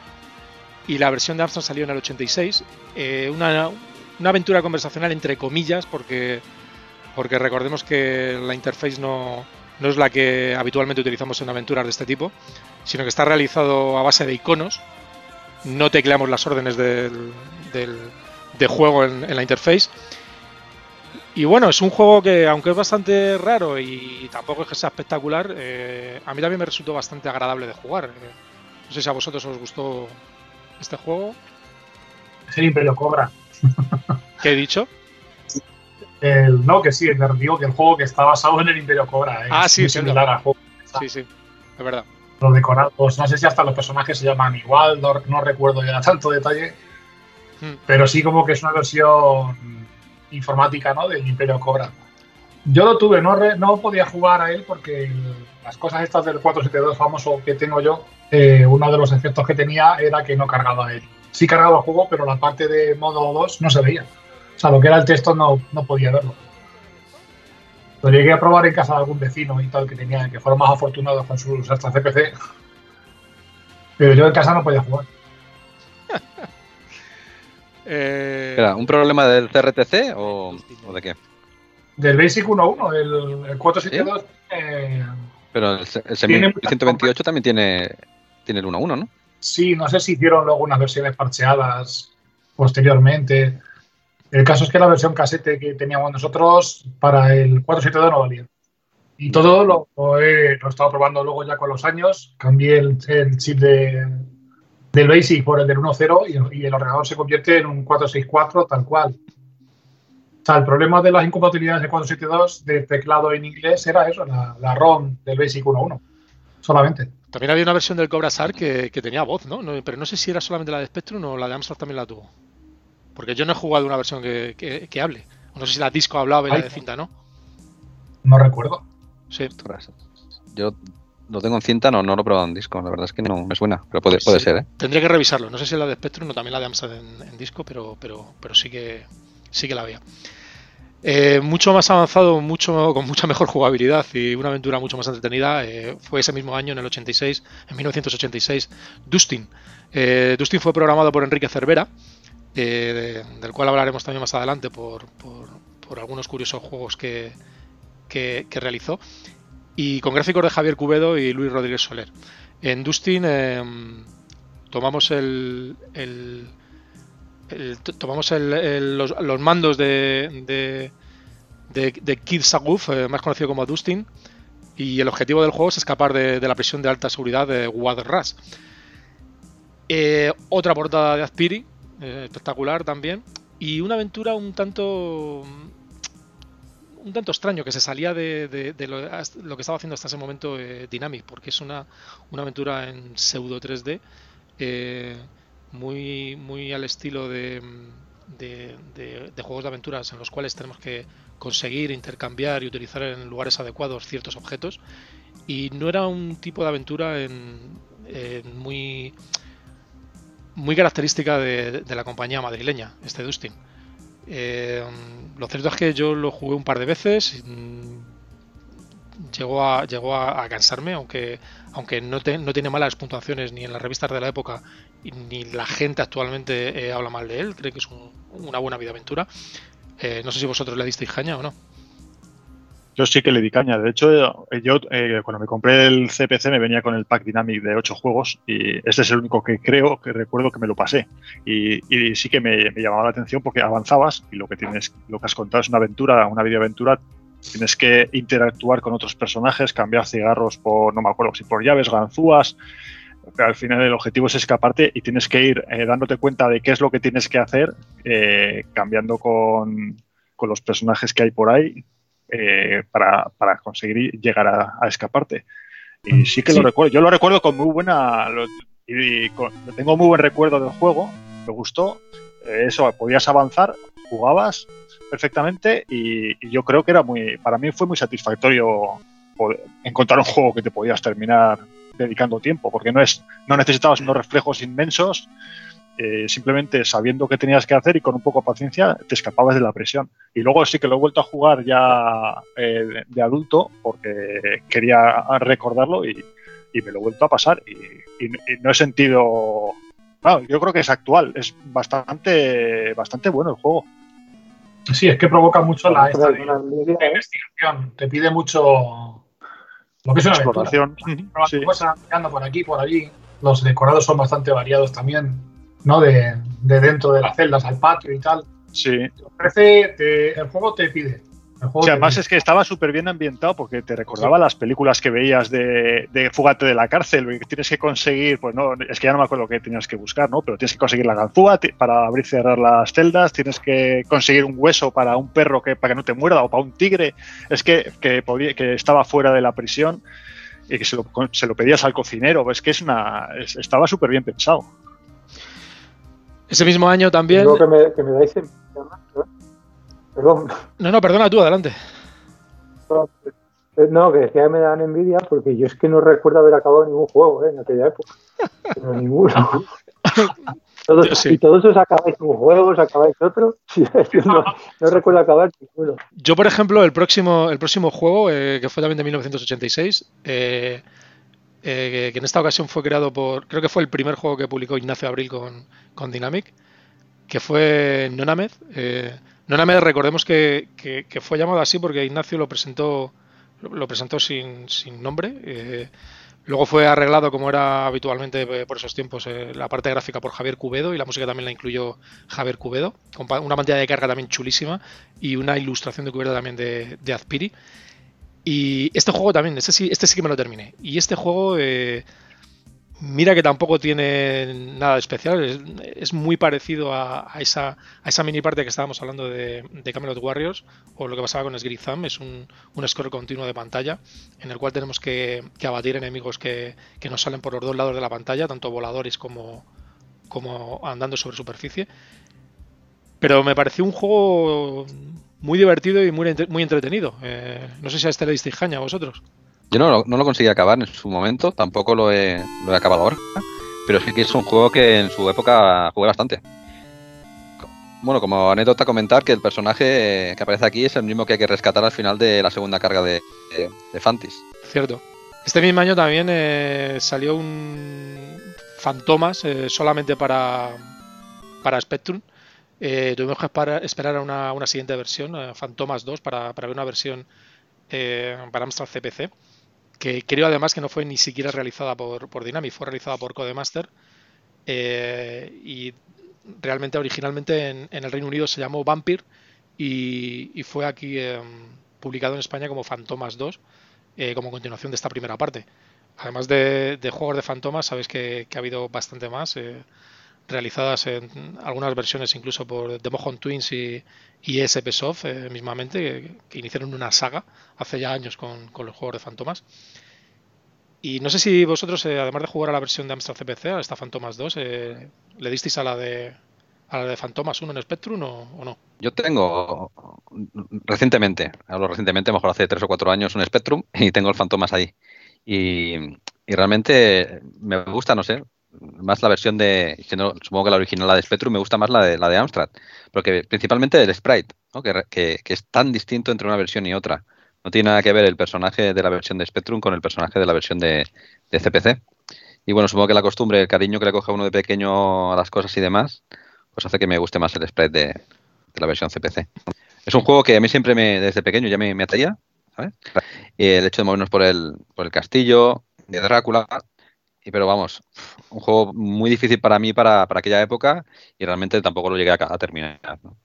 y la versión de Amstrad salió en el 86. Eh, una, aventura conversacional entre comillas, porque, porque recordemos que la interface no, no es la que habitualmente utilizamos en aventuras de este tipo, sino que está realizado a base de iconos no tecleamos las órdenes del, de juego en, la interface. Y bueno, es un juego que, aunque es bastante raro y tampoco es que sea espectacular, eh, a mí también me resultó bastante agradable de jugar. Eh, no sé si a vosotros os gustó este juego. El Imperio Cobra. ¿Qué he dicho? no, que sí, digo que el juego que está basado en el Imperio Cobra. ah, sí, similar juego. Sí, sí, es verdad. Los decorados, no sé si hasta los personajes se llaman igual, no, recuerdo ya tanto detalle. Hmm. Pero sí como que es una versión informática, ¿no? Del Imperio Cobra. Yo lo tuve, no, no podía jugar a él porque las cosas estas del 472 famoso que tengo yo, eh, uno de los efectos que tenía era que no cargaba él. Sí cargaba el juego, pero la parte de modo 2 no se veía. O sea, lo que era el texto no, no podía verlo. Lo llegué a probar en casa de algún vecino y tal que tenía, que fueron más afortunados con sus hasta CPC. Pero yo en casa no podía jugar. eh... ¿Un problema del CRTC o, de qué? Del Basic 1.1, el, el 472. Eh, Pero el, el 128 también tiene, tiene el 1.1, ¿no? Sí, no sé si hicieron luego unas versiones parcheadas posteriormente. El caso es que la versión casete que teníamos nosotros para el 472 no valía. Y todo lo, he, estado probando luego ya con los años. Cambié el, chip de, del BASIC por el del 1.0 y, el ordenador se convierte en un 464 tal cual. O sea, el problema de las incompatibilidades de 472 de teclado en inglés era eso, la, ROM del BASIC 1.1. Solamente. También había una versión del Cobra SAR que, tenía voz, ¿no? Pero no sé si era solamente la de Spectrum o la de Amstrad también la tuvo. Porque yo no he jugado una versión que, hable. No sé si la disco hablaba y la de cinta, ¿no? No recuerdo. Sí. Yo lo tengo en cinta, no, no lo he probado en disco. La verdad es que no me suena, pero puede, puede ser, ¿eh? Tendría que revisarlo. No sé si la de Spectrum o también la de Amstrad en, disco, pero, pero, pero sí que sí que la había. Eh, mucho más avanzado, mucho con mucha mejor jugabilidad y una aventura mucho más entretenida eh, fue ese mismo año, en el 86, en 1986, Dustin. Eh, Dustin fue programado por Enrique Cervera del cual hablaremos también más adelante por, algunos curiosos juegos que, realizó, y con gráficos de Javier Cubedo y Luis Rodríguez Soler. En Dustin em, tomamos el, tomamos los, mandos de, de, de, Kid Saguf, eh, más conocido como Dustin, y el objetivo del juego es escapar de, la prisión de alta seguridad de Wad Ras. Eh, otra portada de Azpiri, eh, espectacular también. Y una aventura un tanto un tanto extraño que se salía de, lo, que estaba haciendo hasta ese momento eh, Dynamic, porque es una, una, aventura en pseudo 3D eh, muy, muy al estilo de, juegos de aventuras en los cuales tenemos que conseguir, intercambiar y utilizar en lugares adecuados ciertos objetos. Y no era un tipo de aventura en muy muy característica de, la compañía madrileña, este Dustin. Eh, lo cierto es que yo lo jugué un par de veces. llegó a, llegó a, cansarme, aunque, aunque no, no, tiene malas puntuaciones ni en las revistas de la época, ni la gente actualmente eh, habla mal de él, cree que es una buena vida aventura. Eh, no sé si vosotros le disteis caña o no. Yo sí que le di caña. De hecho, yo eh, cuando me compré el CPC me venía con el pack Dynamic de 8 juegos y este es el único que creo que recuerdo que me lo pasé. Y, sí que me, llamaba la atención porque avanzabas y lo que tienes, lo que has contado es una aventura, una videoaventura. Tienes que interactuar con otros personajes, cambiar cigarros por, no me acuerdo si por llaves, ganzúas. Al final el objetivo es escaparte y tienes que ir eh, dándote cuenta de qué es lo que tienes que hacer, eh, cambiando con, con los personajes que hay por ahí, eh, para, conseguir llegar a, escaparte. Y mm, sí que lo recuerdo. Yo lo recuerdo con muy buena. y tengo muy buen recuerdo del juego. Me gustó. Eso, podías avanzar, jugabas perfectamente y, yo creo que era muy. Para mí fue muy satisfactorio encontrar un juego que te podías terminar dedicando tiempo, porque no es no necesitabas unos reflejos inmensos eh, simplemente sabiendo qué tenías que hacer y con un poco de paciencia te escapabas de la presión. Y luego sí que lo he vuelto a jugar ya eh, de, adulto porque quería recordarlo y, me lo he vuelto a pasar y, no he sentido... yo creo que es actual, es bastante, bastante bueno el juego. Sí, es que provoca mucho la, investigación, te pide mucho lo que es una exploración. Sí. por aquí, por allí. Los decorados son bastante variados también ¿no? De, de dentro de las celdas al patio y tal. Sí. Te- el juego te pide. Sí, te además es que estaba súper bien ambientado porque te recordaba las películas que veías de, de Fúgate de la cárcel, y que tienes que conseguir, pues no, es que ya no me acuerdo qué tenías que buscar, ¿no? Pero tienes que conseguir la ganzúa para abrir y cerrar las celdas, tienes que conseguir un hueso para un perro que para que no te muerda o para un tigre. Es que, que, podía- que estaba fuera de la prisión y que se lo, se lo pedías al cocinero. Es que es una, es- estaba súper bien pensado. Ese mismo año también. Que me, que me dais en- Perdón, No, no, perdona tú, adelante. no, que decía que me dan envidia porque yo es que no recuerdo haber acabado ningún juego ¿eh? en aquella época. Pero ninguno. Todos, Yo sí. Y todos os acabáis un juego, os acabáis otro. Yo no, no recuerdo acabar ninguno. Yo, por ejemplo, el próximo, el próximo juego, eh, que fue también de 1986, eh, eh, que en esta ocasión fue creado por. Creo que fue el primer juego que publicó Ignacio Abril con, con Dynamic, que fue Nonamed. Nonamed, recordemos que, que- que fue llamado así porque Ignacio lo presentó, lo, presentó sin, nombre. eh, luego fue arreglado, como era habitualmente eh, por esos tiempos, eh, la parte gráfica por Javier Cubedo y la música también la incluyó Javier Cubedo, con una pantalla de carga también chulísima y una ilustración de cubierta también de, de Azpiri. Y este juego también, este sí, este sí que me lo terminé. Y este juego, mira que tampoco tiene nada de especial, es, muy parecido a, esa, a esa mini parte que estábamos hablando de, de Camelot Warriors, o lo que pasaba con Sgrizam, es un, un scroll continuo de pantalla, en el cual tenemos que, que abatir enemigos que, que nos salen por los dos lados de la pantalla, tanto voladores como, como andando sobre superficie. Pero me pareció un juego muy divertido y muy, muy entretenido. Eh, no sé si a este le disteis caña a vosotros. Yo no, lo- conseguí acabar en su momento, tampoco lo he, lo he acabado ahora, pero sí que es un juego que en su época jugué bastante. Bueno, como anécdota comentar que el personaje que aparece aquí es el mismo que hay que rescatar al final de la segunda carga de, de, Fantis. Cierto. Este mismo año también eh, salió un Fantomas eh, solamente para, para Spectrum. Eh, tuvimos que esperar a una, siguiente versión, Fantomas 2, para, ver una versión para Amstrad CPC. Que creo además que no fue ni siquiera realizada por, por Dynamic, fue realizada por Codemaster. eh, y realmente originalmente en, en el Reino Unido se llamó Vampire y, fue aquí eh, publicado en España como Fantomas 2 eh, como continuación de esta primera parte. Además de, de juegos de Fantomas, sabéis que, ha habido bastante más, realizadas en algunas versiones incluso por The Mohon Twins y, y ESP Soft eh, mismamente, que, iniciaron una saga hace ya años con, con los juegos de Fantomas. Y no sé si vosotros, eh, además de jugar a la versión de Amstrad CPC, a esta Fantomas 2, eh, le disteis a la de a la de Fantomas 1 en Spectrum o, no. Yo tengo recientemente, hablo recientemente, mejor hace tres o cuatro años, un Spectrum y tengo el Fantomas ahí. Y, y realmente me gusta, no sé, más la versión de, supongo que la original, la de Spectrum, me gusta más la de, la de Amstrad, porque principalmente el sprite, ¿no? que, que- es tan distinto entre una versión y otra. No tiene nada que ver el personaje de la versión de Spectrum con el personaje de la versión de, CPC. Y bueno, supongo que la costumbre, el cariño que le coge a uno de pequeño a las cosas y demás, pues hace que me guste más el sprite de, la versión CPC. Es un juego que a mí siempre me, desde pequeño ya me, me. Y el hecho de movernos por el, por el castillo de Drácula, pero vamos, un juego muy difícil para mí para, para aquella época y realmente tampoco lo llegué a, a terminar. ¿no?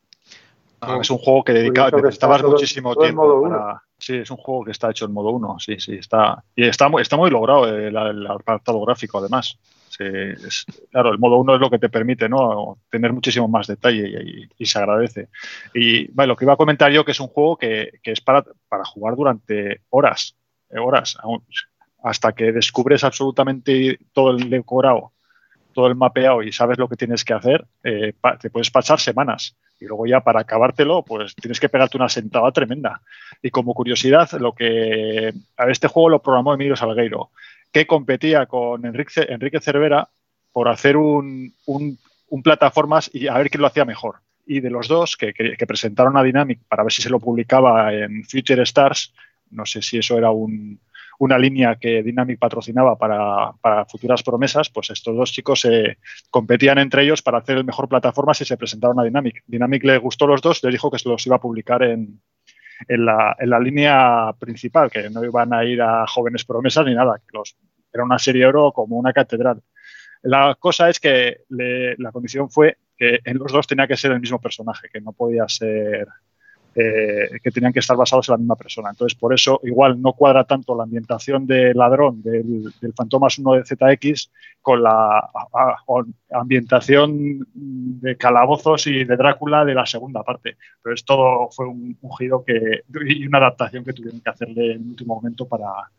Ah, es un juego que dedica, Curioso que necesitabas está todo- muchísimo todo tiempo modo uno. para. Sí, es un juego que está hecho en modo 1, sí, sí, está. Y está muy, está muy logrado el, el apartado gráfico, además. Sí, es- claro, el modo 1 es lo que te permite, ¿no? Tener muchísimo más detalle y, y- y se agradece. Y vale, lo que iba a comentar yo que es un juego que, que es para, para jugar durante horas, eh, horas, hasta que descubres absolutamente todo el decorado, todo el mapeado y sabes lo que tienes que hacer, eh, te puedes pasar semanas. Y luego ya para acabártelo, pues tienes que pegarte una sentada tremenda. Y como curiosidad, lo que a este juego lo programó Emilio Salgueiro, que competía con Enrique, Cervera por hacer un, un, plataformas y a ver quién lo hacía mejor. Y de los dos que- que presentaron a Dynamic para ver si se lo publicaba en Future Stars, no sé si eso era un, una línea que Dynamic patrocinaba para, para futuras promesas, pues estos dos chicos se competían entre ellos para hacer el mejor plataformas y se presentaron a Dynamic. Dynamic le gustó los dos, les dijo que se los iba a publicar en, en, la, en la línea principal, que no iban a ir a jóvenes promesas ni nada, que los, era una serie oro como una catedral. La cosa es que la condición fue que en los dos tenía que ser el mismo personaje, que no podía ser eh, que tenían que estar basados en la misma persona. Entonces, por eso igual no cuadra tanto la ambientación de ladrón del, Fantomas 1 de ZX con la ambientación de calabozos y de Drácula de la segunda parte. Pero es todo fue un, giro que, y una adaptación que tuvieron que hacerle en el último momento para,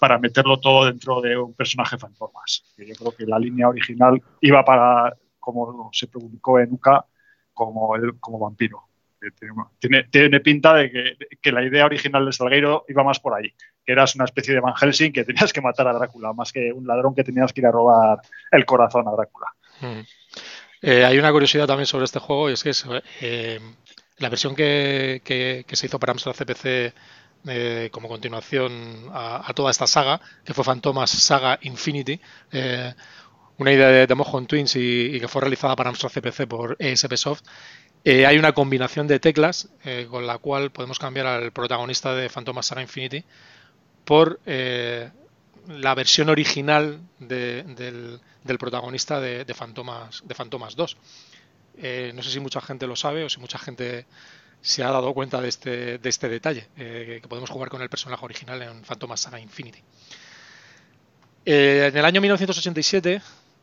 para meterlo todo dentro de un personaje fantomas. Yo creo que la línea original iba para, como se publicó en UCA, como, el, como vampiro. Tiene, tiene pinta de que, la idea original de Salgueiro iba más por ahí, que eras una especie de Van Helsing que tenías que matar a Drácula, más que un ladrón que tenías que ir a robar el corazón a Drácula. Hmm. Eh, hay una curiosidad también sobre este juego y es que eh, la versión que, se hizo para Amstrad CPC eh, como continuación a, toda esta saga, que fue Fantomas Saga Infinity, una idea de, de Mojon Twins y, y, que fue realizada para Amstrad CPC por ESP Soft, eh, hay una combinación de teclas eh, con la cual podemos cambiar al protagonista de Phantom Saga Infinity por eh, la versión original del, protagonista de, de, Fantomas, de Fantomas 2. no sé si mucha gente lo sabe o si mucha gente se ha dado cuenta de este, de este detalle, que podemos jugar con el personaje original en Phantom Saga Infinity. en el año 1987,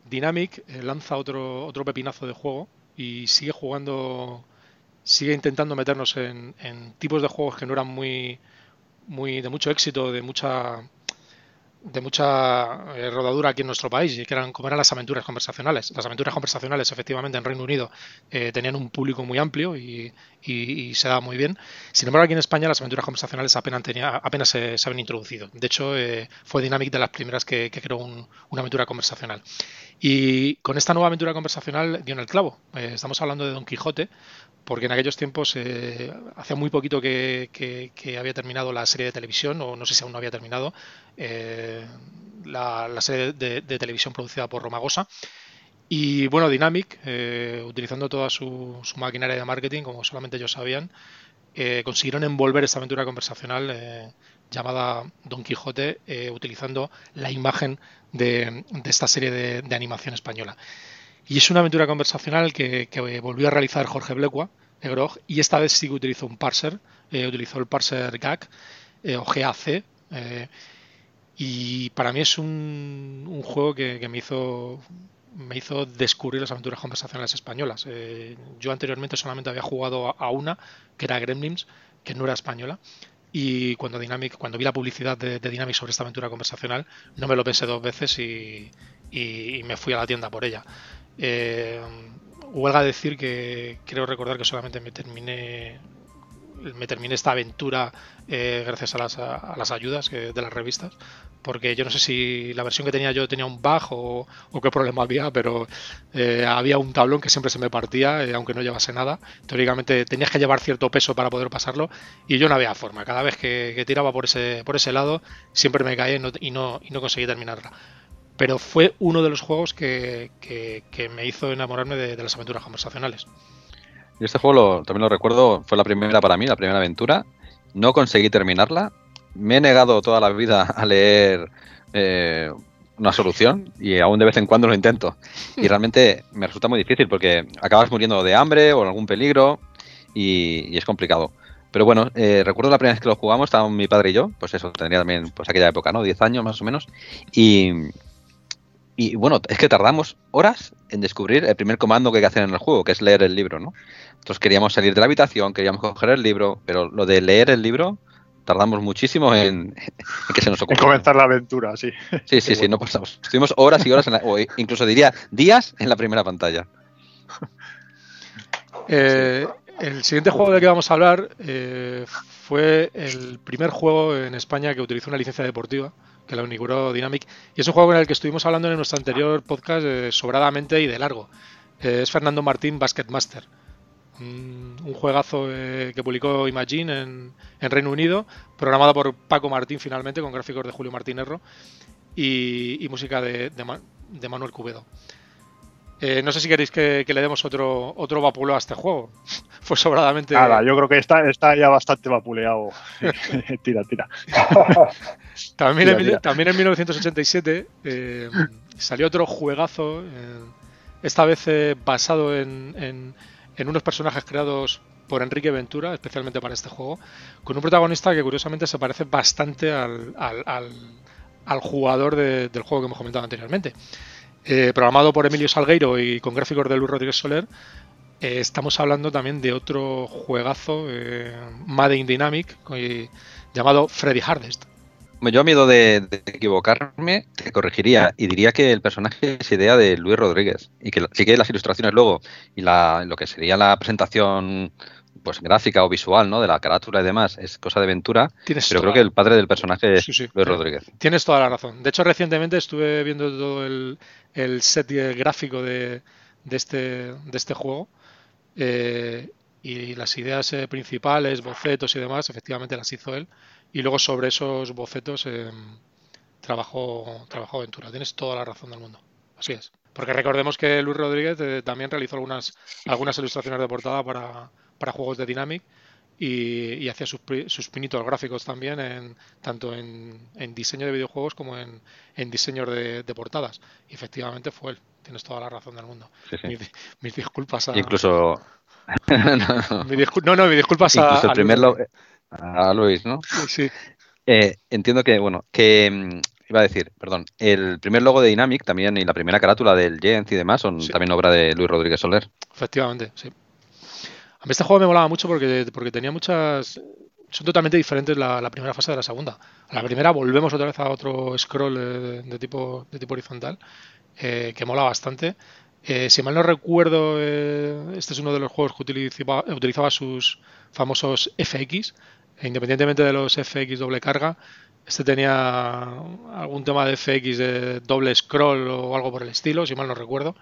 Dynamic lanza otro, otro pepinazo de juego y sigue jugando, sigue intentando meternos en, tipos de juegos que no eran muy, muy de mucho éxito, de mucha de mucha eh, rodadura aquí en nuestro país y que eran como eran las aventuras conversacionales. Las aventuras conversacionales efectivamente en Reino Unido eh, tenían un público muy amplio y, se daba muy bien. Sin embargo aquí en España las aventuras conversacionales apenas, tenía, apenas se, habían introducido. De hecho eh, fue Dynamic de las primeras que, creó una aventura conversacional. Y con esta nueva aventura conversacional dio en el clavo. Eh, estamos hablando de Don Quijote, porque en aquellos tiempos, hacía muy poquito que, había terminado la serie de televisión, o no sé si aún no había terminado, eh, la, serie de, televisión producida por Romagosa. Y bueno, Dynamic, utilizando toda su, maquinaria de marketing, como solamente ellos sabían, consiguieron envolver esta aventura conversacional llamada Don Quijote, utilizando la imagen de, esta serie de, animación española. Y es una aventura conversacional que, volvió a realizar Jorge Blecua, Grog, y esta vez sí que utilizó un parser, eh, utilizó el parser GAC eh, o GAC. Eh, y para mí es un, juego que, me hizo me hizo descubrir las aventuras conversacionales españolas. yo anteriormente solamente había jugado a, una, que era Gremlins, que no era española, y cuando Dynamic, cuando vi la publicidad de, Dynamic sobre esta aventura conversacional, no me lo pensé dos veces y, me fui a la tienda por ella. Eh, huelga decir que creo recordar que solamente me terminé me terminé esta aventura eh, gracias a las, a las ayudas de las revistas, porque yo no sé si la versión que tenía yo tenía un bug o, qué problema había, pero eh, había un tablón que siempre se me partía, eh, aunque no llevase nada. Teóricamente tenías que llevar cierto peso para poder pasarlo y yo no había forma. Cada vez que, tiraba por ese, lado, siempre me caía y no, y no, conseguí terminarla pero fue uno de los juegos que, me hizo enamorarme de, las aventuras conversacionales. Y este juego también lo recuerdo, fue la primera para mí, la primera aventura. No conseguí terminarla. Me he negado toda la vida a leer eh, una solución y aún de vez en cuando lo intento. Y realmente me resulta muy difícil porque acabas muriendo de hambre o en algún peligro y, es complicado. Pero bueno, eh, recuerdo la primera vez que lo jugamos, estábamos mi padre y yo, pues eso, tendría también pues aquella época, ¿no? 10 años más o menos. Y, y bueno, es que tardamos horas en descubrir el primer comando que hay que hacer en el juego, que es leer el libro, ¿no? Entonces queríamos salir de la habitación, queríamos coger el libro, pero lo de leer el libro tardamos muchísimo en, que se nos ocurra. En comenzar la aventura, sí. Sí, sí, sí, no pasamos. Estuvimos horas y horas, en la, o incluso diría días en la primera pantalla. Eh, el siguiente juego del que vamos a hablar eh, fue el primer juego en España que utilizó una licencia deportiva que la inauguró Dynamic. Y es un juego en el que estuvimos hablando en nuestro anterior podcast eh, sobradamente y de largo. Eh, es Fernando Martín Basketmaster. un juegazo eh, que publicó Imagine en, Reino Unido, programado por Paco Martín finalmente, con gráficos de Julio Martín Erro y, música de, Manuel Cubedo. No sé si queréis que, le demos otro, otro vapulo a este juego, fue sobradamente. Nada, yo creo que está, está ya bastante vapuleado. tira, tira. también, Tira, en, tira. también en 1987 eh, salió otro juegazo, eh, esta vez eh, basado en, en- en unos personajes creados por Enrique Ventura, especialmente para este juego, con un protagonista que curiosamente se parece bastante al, al- al- al jugador de- del juego que hemos comentado anteriormente. Eh, programado por Emilio Salgueiro y con gráficos de Luis Rodríguez Soler, eh, estamos hablando también de otro juegazo, eh, in Dynamic, eh, llamado Freddy Hardest. Yo a miedo de, de equivocarme, te corregiría y diría que el personaje es idea de Luis Rodríguez y que sí que las ilustraciones luego y la, lo que sería la presentación pues gráfica o visual, ¿no? De la carátula y demás es cosa de Ventura, Tienes pero creo que el padre del personaje es Sí, sí. Luis Rodríguez. Tienes toda la razón. De hecho, recientemente estuve viendo todo el, el set gráfico de, de este, de este juego eh, y las ideas eh, principales, bocetos y demás, efectivamente las hizo él. Y luego sobre esos bocetos eh, trabajó, trabajó Ventura. Tienes toda la razón del mundo. Así es. Porque recordemos que Luis Rodríguez eh, también realizó algunas, algunas ilustraciones de portada para, para juegos de Dynamic y, y hacía sus, sus pinitos gráficos también, en, tanto en, en diseño de videojuegos como en, en diseños de, de portadas. Y efectivamente fue él. Tienes toda la razón del mundo. Sí, sí. Mis, mis disculpas a. Incluso, no, discul- no, no, mis disculpas a. el a primer Luis lo- a Luis, ¿no? Sí, Eh, entiendo que, bueno, que mm, iba a decir, perdón, el primer logo de Dynamic también y la primera carátula del Gent y demás son Sí. también obra de Luis Rodríguez Soler. efectivamente, sí. A mí este juego me molaba mucho porque, porque tenía muchas. Son totalmente diferentes la, primera fase de la segunda. A la primera volvemos otra vez a otro scroll eh, de tipo, de tipo horizontal, eh, que mola bastante. Eh, si mal no recuerdo, este es uno de los juegos que utilizaba, utilizaba sus famosos FX. E independientemente de los FX doble carga, este tenía algún tema de FX de doble scroll o algo por el estilo, si mal no recuerdo.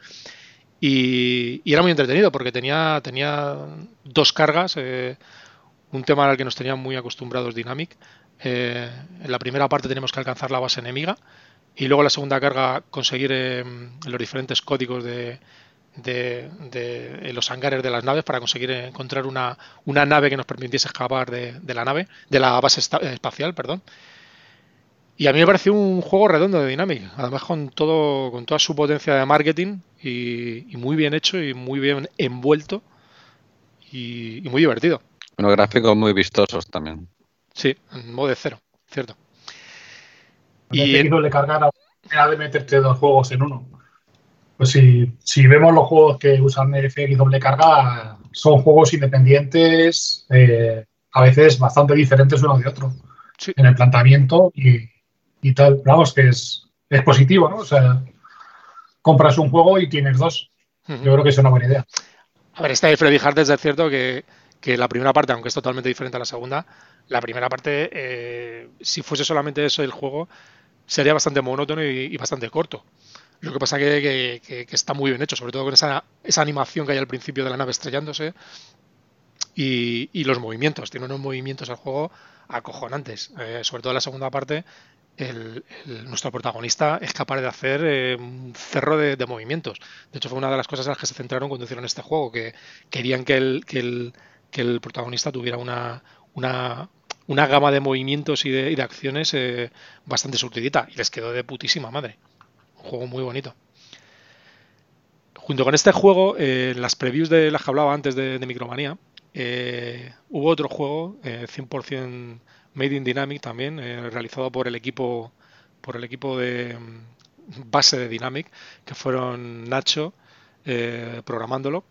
Y, y era muy entretenido porque tenía, tenía dos cargas, eh, un tema al que nos tenían muy acostumbrados Dynamic. Eh, en la primera parte tenemos que alcanzar la base enemiga y luego la segunda carga conseguir eh, los diferentes códigos de, de- los hangares de las naves para conseguir encontrar una, una nave que nos permitiese escapar de, de la nave, de la base esta- eh, espacial, perdón. Y a mí me pareció un juego redondo de Dynamic, además con todo, con toda su potencia de marketing y, y muy bien hecho y muy bien envuelto y, y muy divertido. Unos gráficos muy vistosos también. Sí, en modo de cero, cierto. Y en- de cargar a manera de meterte dos juegos en uno. Pues si, si vemos los juegos que usan FX doble carga, son juegos independientes, eh, a veces bastante diferentes uno de otro, Sí. en el planteamiento y, y tal. Vamos, que es, es positivo, ¿no? O sea, compras un juego y tienes dos. Yo creo que es una buena idea. A ver, esta de Freddy Hardest es cierto que, que la primera parte, aunque es totalmente diferente a la segunda, la primera parte, eh, si fuese solamente eso el juego, sería bastante monótono y, y bastante corto. Lo que pasa que, que, que- que está muy bien hecho, sobre todo con esa, esa animación que hay al principio de la nave estrellándose y, y los movimientos. Tiene unos movimientos al juego acojonantes. Eh, sobre todo en la segunda parte, el- nuestro protagonista es capaz de hacer eh, un cerro de, movimientos. De hecho, fue una de las cosas en las que se centraron cuando hicieron este juego, que querían que el, protagonista tuviera una, gama de movimientos y de, y de acciones eh, bastante surtidita. Y les quedó de putísima madre. Un juego muy bonito. Junto con este juego, eh, las previews de las que hablaba antes de, de Micromanía, eh, hubo otro juego, eh, 100% Made in Dynamic también, eh, realizado por el equipo por el equipo de mm, base de Dynamic, que fueron Nacho eh, programándolo.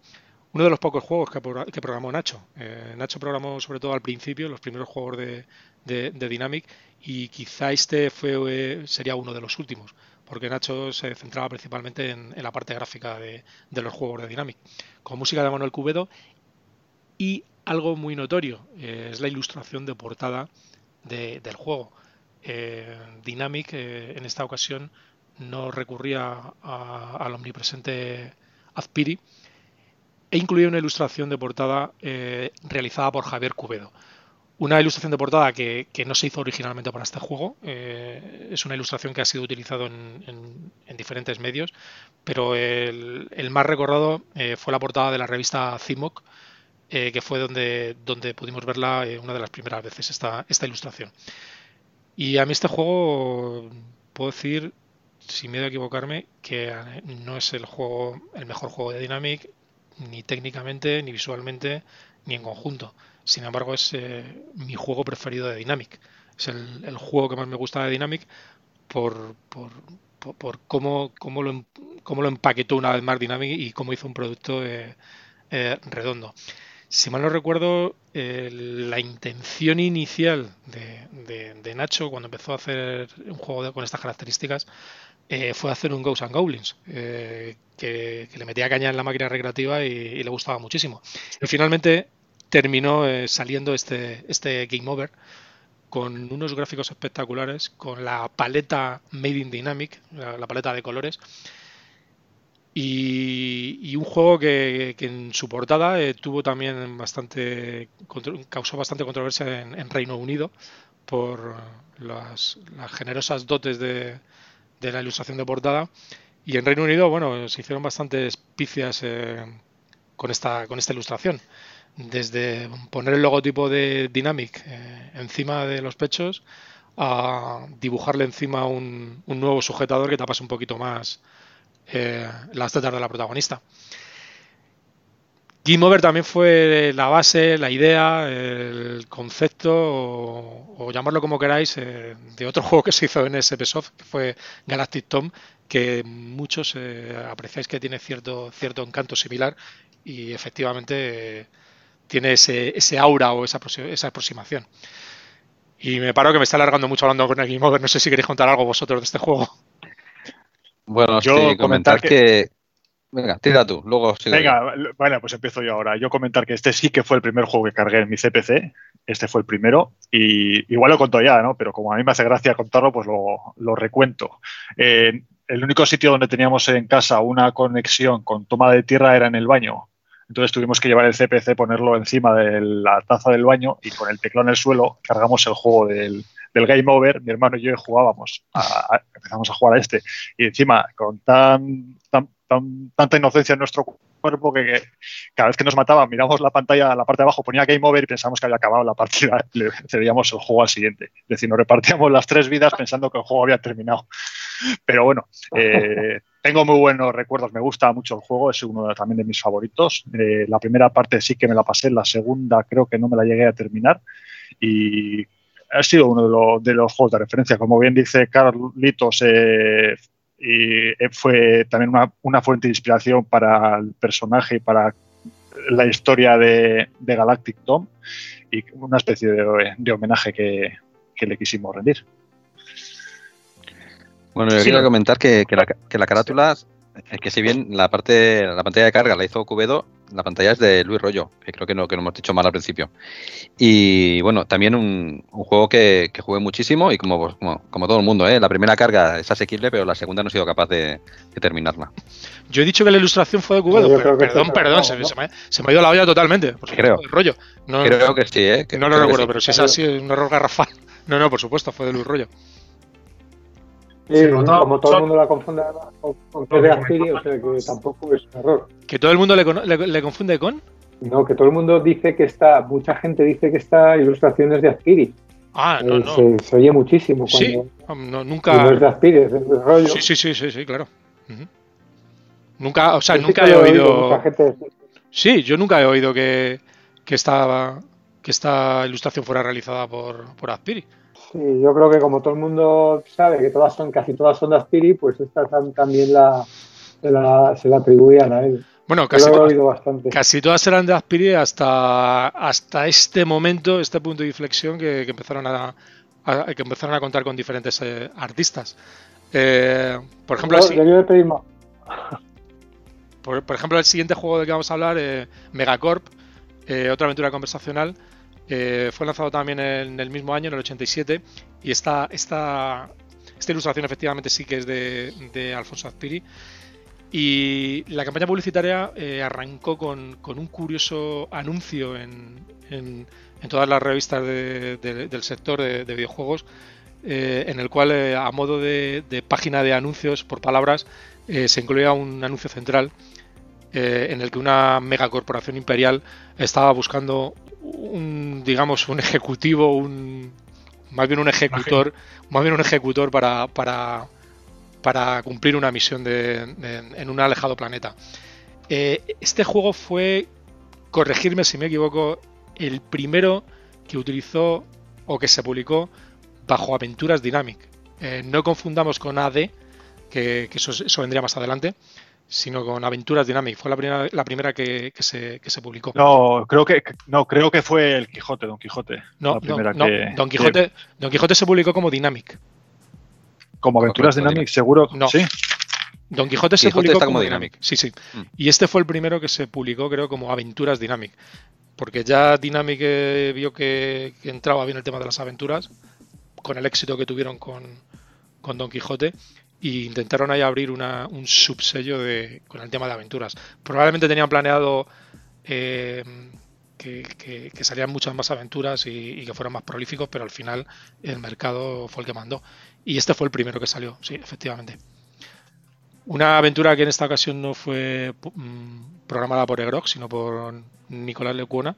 Uno de los pocos juegos que, que programó Nacho. Eh, Nacho programó sobre todo al principio los primeros juegos de, de- Dynamic y quizá este fue, sería uno de los últimos, porque Nacho se centraba principalmente en, la parte gráfica de, de los juegos de Dynamic, con música de Manuel Cubedo y algo muy notorio, es la ilustración de portada de- del juego. Eh, Dynamic eh, en esta ocasión no recurría al omnipresente Azpiri e incluía una ilustración de portada eh, realizada por Javier Cubedo. Una ilustración de portada que, no se hizo originalmente para este juego, es una ilustración que ha sido utilizado en, en- en diferentes medios, pero el, más recordado fue la portada de la revista CIMOC, que fue donde, donde pudimos verla una de las primeras veces, esta, esta ilustración. Y a mí este juego, puedo decir, sin miedo a equivocarme, que no es el juego el mejor juego de Dynamic, ni técnicamente, ni visualmente, ni en conjunto. Sin embargo, es mi juego preferido de Dynamic. Es el, juego que más me gusta de Dynamic por, por, por, cómo, cómo, lo, em, cómo, lo, empaquetó una vez más Dynamic y cómo hizo un producto eh, eh, redondo. Si mal no recuerdo, la intención inicial de, Nacho cuando empezó a hacer un juego con estas características eh, fue hacer un Ghosts and Goblins, que, le metía caña en la máquina recreativa y, le gustaba muchísimo. Y finalmente terminó saliendo este, este Game Over con unos gráficos espectaculares, con la paleta Made in Dynamic, la, paleta de colores, y, un juego que, en su portada eh, tuvo también bastante, causó bastante controversia en, Reino Unido por las, generosas dotes de, la ilustración de portada. Y en Reino Unido, bueno, se hicieron bastantes picias eh, con, esta, con esta ilustración desde poner el logotipo de Dynamic eh, encima de los pechos a dibujarle encima un, nuevo sujetador que tapase un poquito más eh, las tetas de la protagonista. Game Over también fue la base, la idea, el concepto, o, llamarlo como queráis, eh, de otro juego que se hizo en SP Soft, que fue Galactic Tom, que muchos apreciáis que tiene cierto, encanto similar y efectivamente tiene ese, aura o esa, esa aproximación. Y me paro que me está alargando mucho hablando con el Game Over. No sé si queréis contar algo vosotros de este juego. Bueno, yo comentar, que... Venga, tira tú, luego Venga, bueno, pues empiezo yo ahora. Yo comentar que este sí que fue el primer juego que cargué en mi CPC. Este fue el primero. Y igual lo conto ya, ¿no? Pero como a mí me hace gracia contarlo, pues lo, recuento. Eh, el único sitio donde teníamos en casa una conexión con toma de tierra era en el baño. Entonces tuvimos que llevar el CPC, ponerlo encima de la taza del baño y con el teclado en el suelo cargamos el juego del, Game Over. Mi hermano y yo jugábamos, empezamos a jugar a este. Y encima, con tan, tanta inocencia en nuestro cuerpo que, cada vez que nos mataba miramos la pantalla, la parte de abajo ponía Game Over y pensamos que había acabado la partida, le cedíamos el juego al siguiente. Es decir, nos repartíamos las tres vidas pensando que el juego había terminado. Pero bueno, eh, tengo muy buenos recuerdos, me gusta mucho el juego, es uno también de mis favoritos. Eh, la primera parte sí que me la pasé, la segunda creo que no me la llegué a terminar y ha sido uno de, los juegos de referencia. Como bien dice Carlitos, eh, y eh, fue también una, fuente de inspiración para el personaje y para la historia de, Galactic Tom y una especie de, homenaje que le quisimos rendir. Bueno, yo quería comentar que, la, que la carátula, es que si bien la parte, la pantalla de carga la hizo Cubedo, la pantalla es de Luis Rollo, que creo que no, que no hemos dicho mal al principio. Y bueno, también un, juego que, jugué muchísimo y como, como, todo el mundo, ¿eh? la primera carga es asequible, pero la segunda no he sido capaz de, terminarla. Yo he dicho que la ilustración fue de Cubedo, perdón, perdón, se, me, ha ido la olla totalmente. Creo. Rollo. No, creo que sí, ¿eh? no lo recuerdo, pero si es así, un error garrafal. No, no, por supuesto, fue de Luis Rollo. Sí, como todo el mundo la confunde con, que de Aspiri, o sea que tampoco es un error. ¿Que todo el mundo le, le, confunde con? No, que todo el mundo dice que está, mucha gente dice que esta ilustración es de Aspiri. Ah, no, eh, no. Se, oye muchísimo. sí, no, nunca. No es de Aspiri, es de rollo. Sí, sí, sí, sí, sí claro. Nunca, o sea, nunca he oído. Sí, yo nunca he oído que, que, esta, que esta ilustración fuera realizada por, por Aspiri. Sí, yo creo que como todo el mundo sabe que todas son, casi todas son de Aspiri, pues esta también la, se, la, atribuían a él. Bueno, casi, casi todas eran de Aspiri hasta, hasta este momento, este punto de inflexión que, empezaron a, que empezaron a contar con diferentes eh, artistas. Eh, por ejemplo, por, por, ejemplo, el siguiente juego del que vamos a hablar, eh, Megacorp, otra aventura conversacional, eh, fue lanzado también en el mismo año, en el 87, y esta, esta, esta ilustración efectivamente sí que es de, Alfonso Azpiri. Y la campaña publicitaria eh, arrancó con, un curioso anuncio en, todas las revistas del sector de, videojuegos, eh, en el cual, a modo de, página de anuncios por palabras, se incluía un anuncio central eh, en el que una megacorporación imperial estaba buscando un, digamos, un ejecutivo, un más bien un ejecutor, más bien un ejecutor para, para, para cumplir una misión de, en un alejado planeta. Eh, este juego fue, corregirme si me equivoco, el primero que utilizó o que se publicó bajo Aventuras Dynamic. Eh, no confundamos con AD, que, eso, vendría más adelante, sino con Aventuras Dynamic. Fue la primera, la primera que, se, publicó. No, creo que no, creo que fue el Quijote, Don Quijote. No, Don Quijote, Don Quijote se publicó como Dynamic. Como Aventuras Dynamic, seguro. No. Sí. Don Quijote se publicó como, Dynamic. Sí, sí. Mm. Y este fue el primero que se publicó, creo, como Aventuras Dynamic. Porque ya Dynamic eh, vio que, entraba bien el tema de las aventuras, con el éxito que tuvieron con, Don Quijote, y intentaron ahí abrir un subsello de, con el tema de aventuras. Probablemente tenían planeado eh, que, salían muchas más aventuras y, que fueran más prolíficos, pero al final el mercado fue el que mandó. Y este fue el primero que salió, sí, efectivamente. Una aventura que en esta ocasión no fue mm, programada por Egrog, sino por Nicolás Lecuona,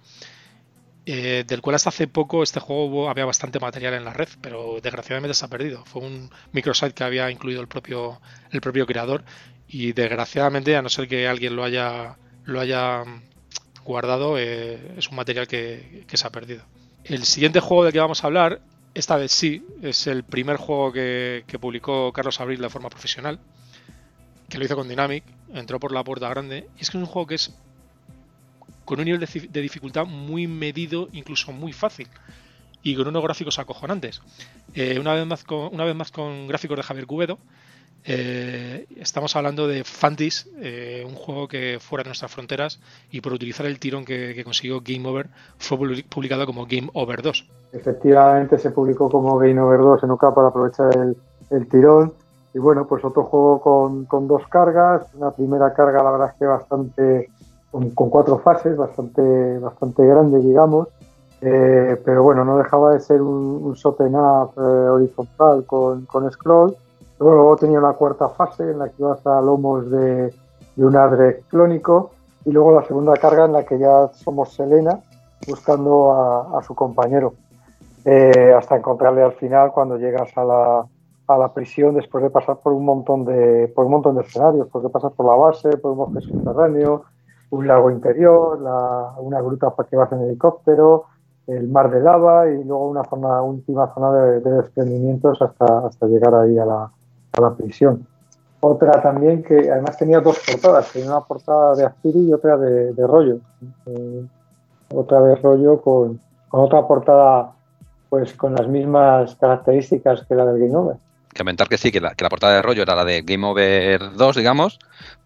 eh, del cual hasta hace poco este juego había bastante material en la red, pero desgraciadamente se ha perdido. Fue un microsite que había incluido el propio, el propio creador y desgraciadamente, a no ser que alguien lo haya, lo haya guardado, eh, es un material que, se ha perdido. El siguiente juego del que vamos a hablar, esta vez sí, es el primer juego que, que publicó Carlos Abril de forma profesional que lo hizo con Dynamic, entró por la puerta grande. Y es que es un juego que es con un nivel de, dificultad muy medido, incluso muy fácil. Y con unos gráficos acojonantes. Eh, una, vez más con, una vez más con gráficos de Javier Cubedo. Eh, estamos hablando de Fantis, eh, un juego que fuera de nuestras fronteras y por utilizar el tirón que, consiguió Game Over fue publicado como Game Over 2. Efectivamente se publicó como Game Over 2 en UK para aprovechar el, el tirón y bueno, pues otro juego con, con, dos cargas. Una primera carga, la verdad es que bastante, con, cuatro fases, bastante, bastante grande, digamos. Eh, pero bueno, no dejaba de ser un, un up eh, horizontal con, con scroll. Luego, tenía una cuarta fase en la que ibas a lomos de, de un adre clónico. Y luego la segunda carga en la que ya somos Selena buscando a, a su compañero. Eh, hasta encontrarle al final cuando llegas a la, a la prisión después de pasar por un montón de, por un montón de escenarios, porque pasas por la base, por un bosque subterráneo, un lago interior, una gruta para que vas en helicóptero, el mar de lava y luego una zona, última zona de, desprendimientos hasta, llegar ahí a la, la prisión. Otra también que además tenía dos portadas, tenía una portada de Aspiri y otra de, rollo. Eh, otra de rollo con, con, otra portada pues con las mismas características que la del Game Over comentar que sí, que la, que la, portada de rollo era la de Game Over 2, digamos,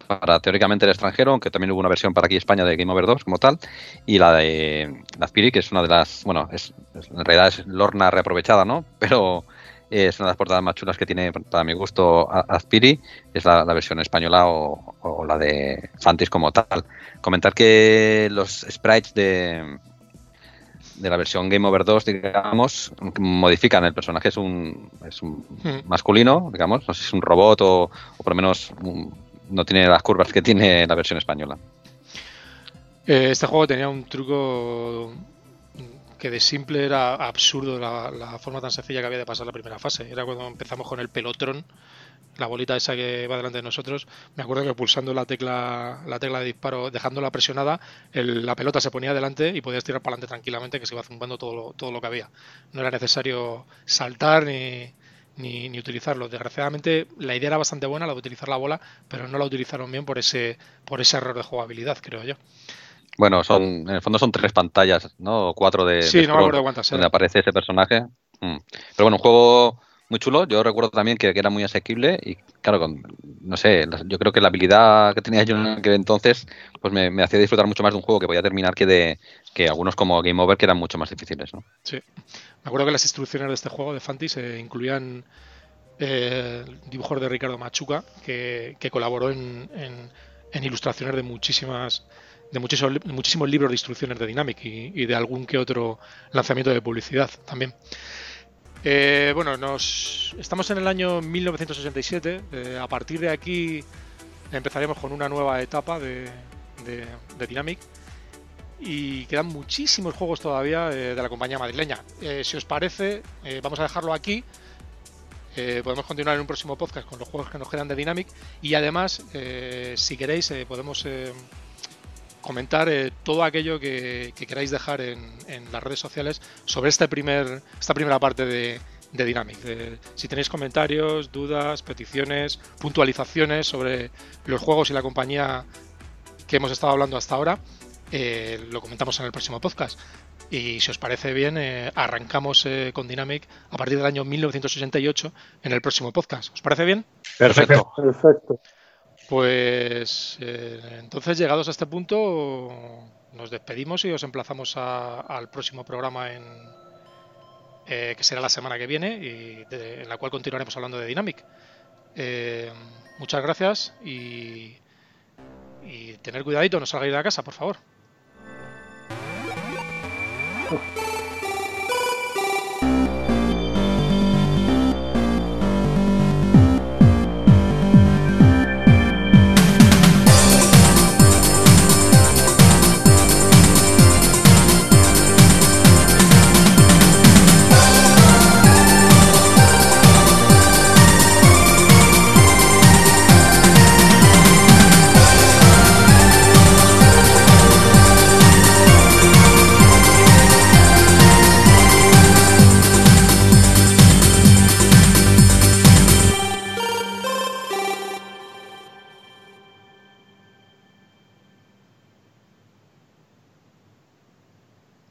para teóricamente el extranjero, aunque también hubo una versión para aquí España de Game Over 2 como tal, y la de Azpiri, que es una de las, bueno, es, en realidad es Lorna reaprovechada, ¿no? Pero es una de las portadas más chulas que tiene, para mi gusto, Azpiri, es la, versión española o, o, la de Fantis como tal. Comentar que los sprites de, de la versión Game Over 2, digamos, modifican el personaje, es un, es un hmm. masculino, digamos, no sé si es un robot o, por lo menos no tiene las curvas que tiene la versión española. Eh, este juego tenía un truco que de simple era absurdo la, forma tan sencilla que había de pasar la primera fase. Era cuando empezamos con el pelotron la bolita esa que va delante de nosotros, me acuerdo que pulsando la tecla, la tecla de disparo, dejándola presionada, la pelota se ponía delante y podías tirar para adelante tranquilamente, que se iba zumbando todo todo lo que había. No era necesario saltar ni, ni, utilizarlo. Desgraciadamente, la idea era bastante buena, la de utilizar la bola, pero no la utilizaron bien por ese, por ese error de jugabilidad, creo yo. Bueno, son, en el fondo son tres pantallas, ¿no? O cuatro de. Sí, no me acuerdo cuántas Donde aparece ese personaje. Mm. Pero bueno, un juego muy chulo. Yo recuerdo también que, era muy asequible y, claro, con, no sé, yo creo que la habilidad que tenía yo en aquel entonces pues me, hacía disfrutar mucho más de un juego que podía terminar que de que algunos como Game Over que eran mucho más difíciles. ¿no? Sí. Me acuerdo que las instrucciones de este juego de Fantis eh, incluían eh, dibujos de Ricardo Machuca, que, colaboró en, ilustraciones de muchísimas de muchísimos, muchísimos libros de instrucciones de Dynamic y, de algún que otro lanzamiento de publicidad también. Eh, bueno, nos estamos en el año 1967. Eh, a partir de aquí empezaremos con una nueva etapa de, de, Dynamic. Y quedan muchísimos juegos todavía de la compañía madrileña. si os parece, vamos a dejarlo aquí. podemos continuar en un próximo podcast con los juegos que nos quedan de Dynamic. Y además, si queréis, podemos comentar eh, todo aquello que, queráis dejar en, las redes sociales sobre este primer, esta primera parte de, Dynamic. si tenéis comentarios, dudas, peticiones, puntualizaciones sobre los juegos y la compañía que hemos estado hablando hasta ahora, eh, lo comentamos en el próximo podcast. Y si os parece bien, eh, arrancamos con Dynamic a partir del año 1988 en el próximo podcast. ¿Os parece bien? Perfecto. Perfecto. Pues eh, entonces, llegados a este punto, nos despedimos y os emplazamos al próximo programa en, eh, que será la semana que viene y en la cual continuaremos hablando de Dynamic. Eh, muchas gracias y, tener cuidadito, no salgáis de la casa, por favor.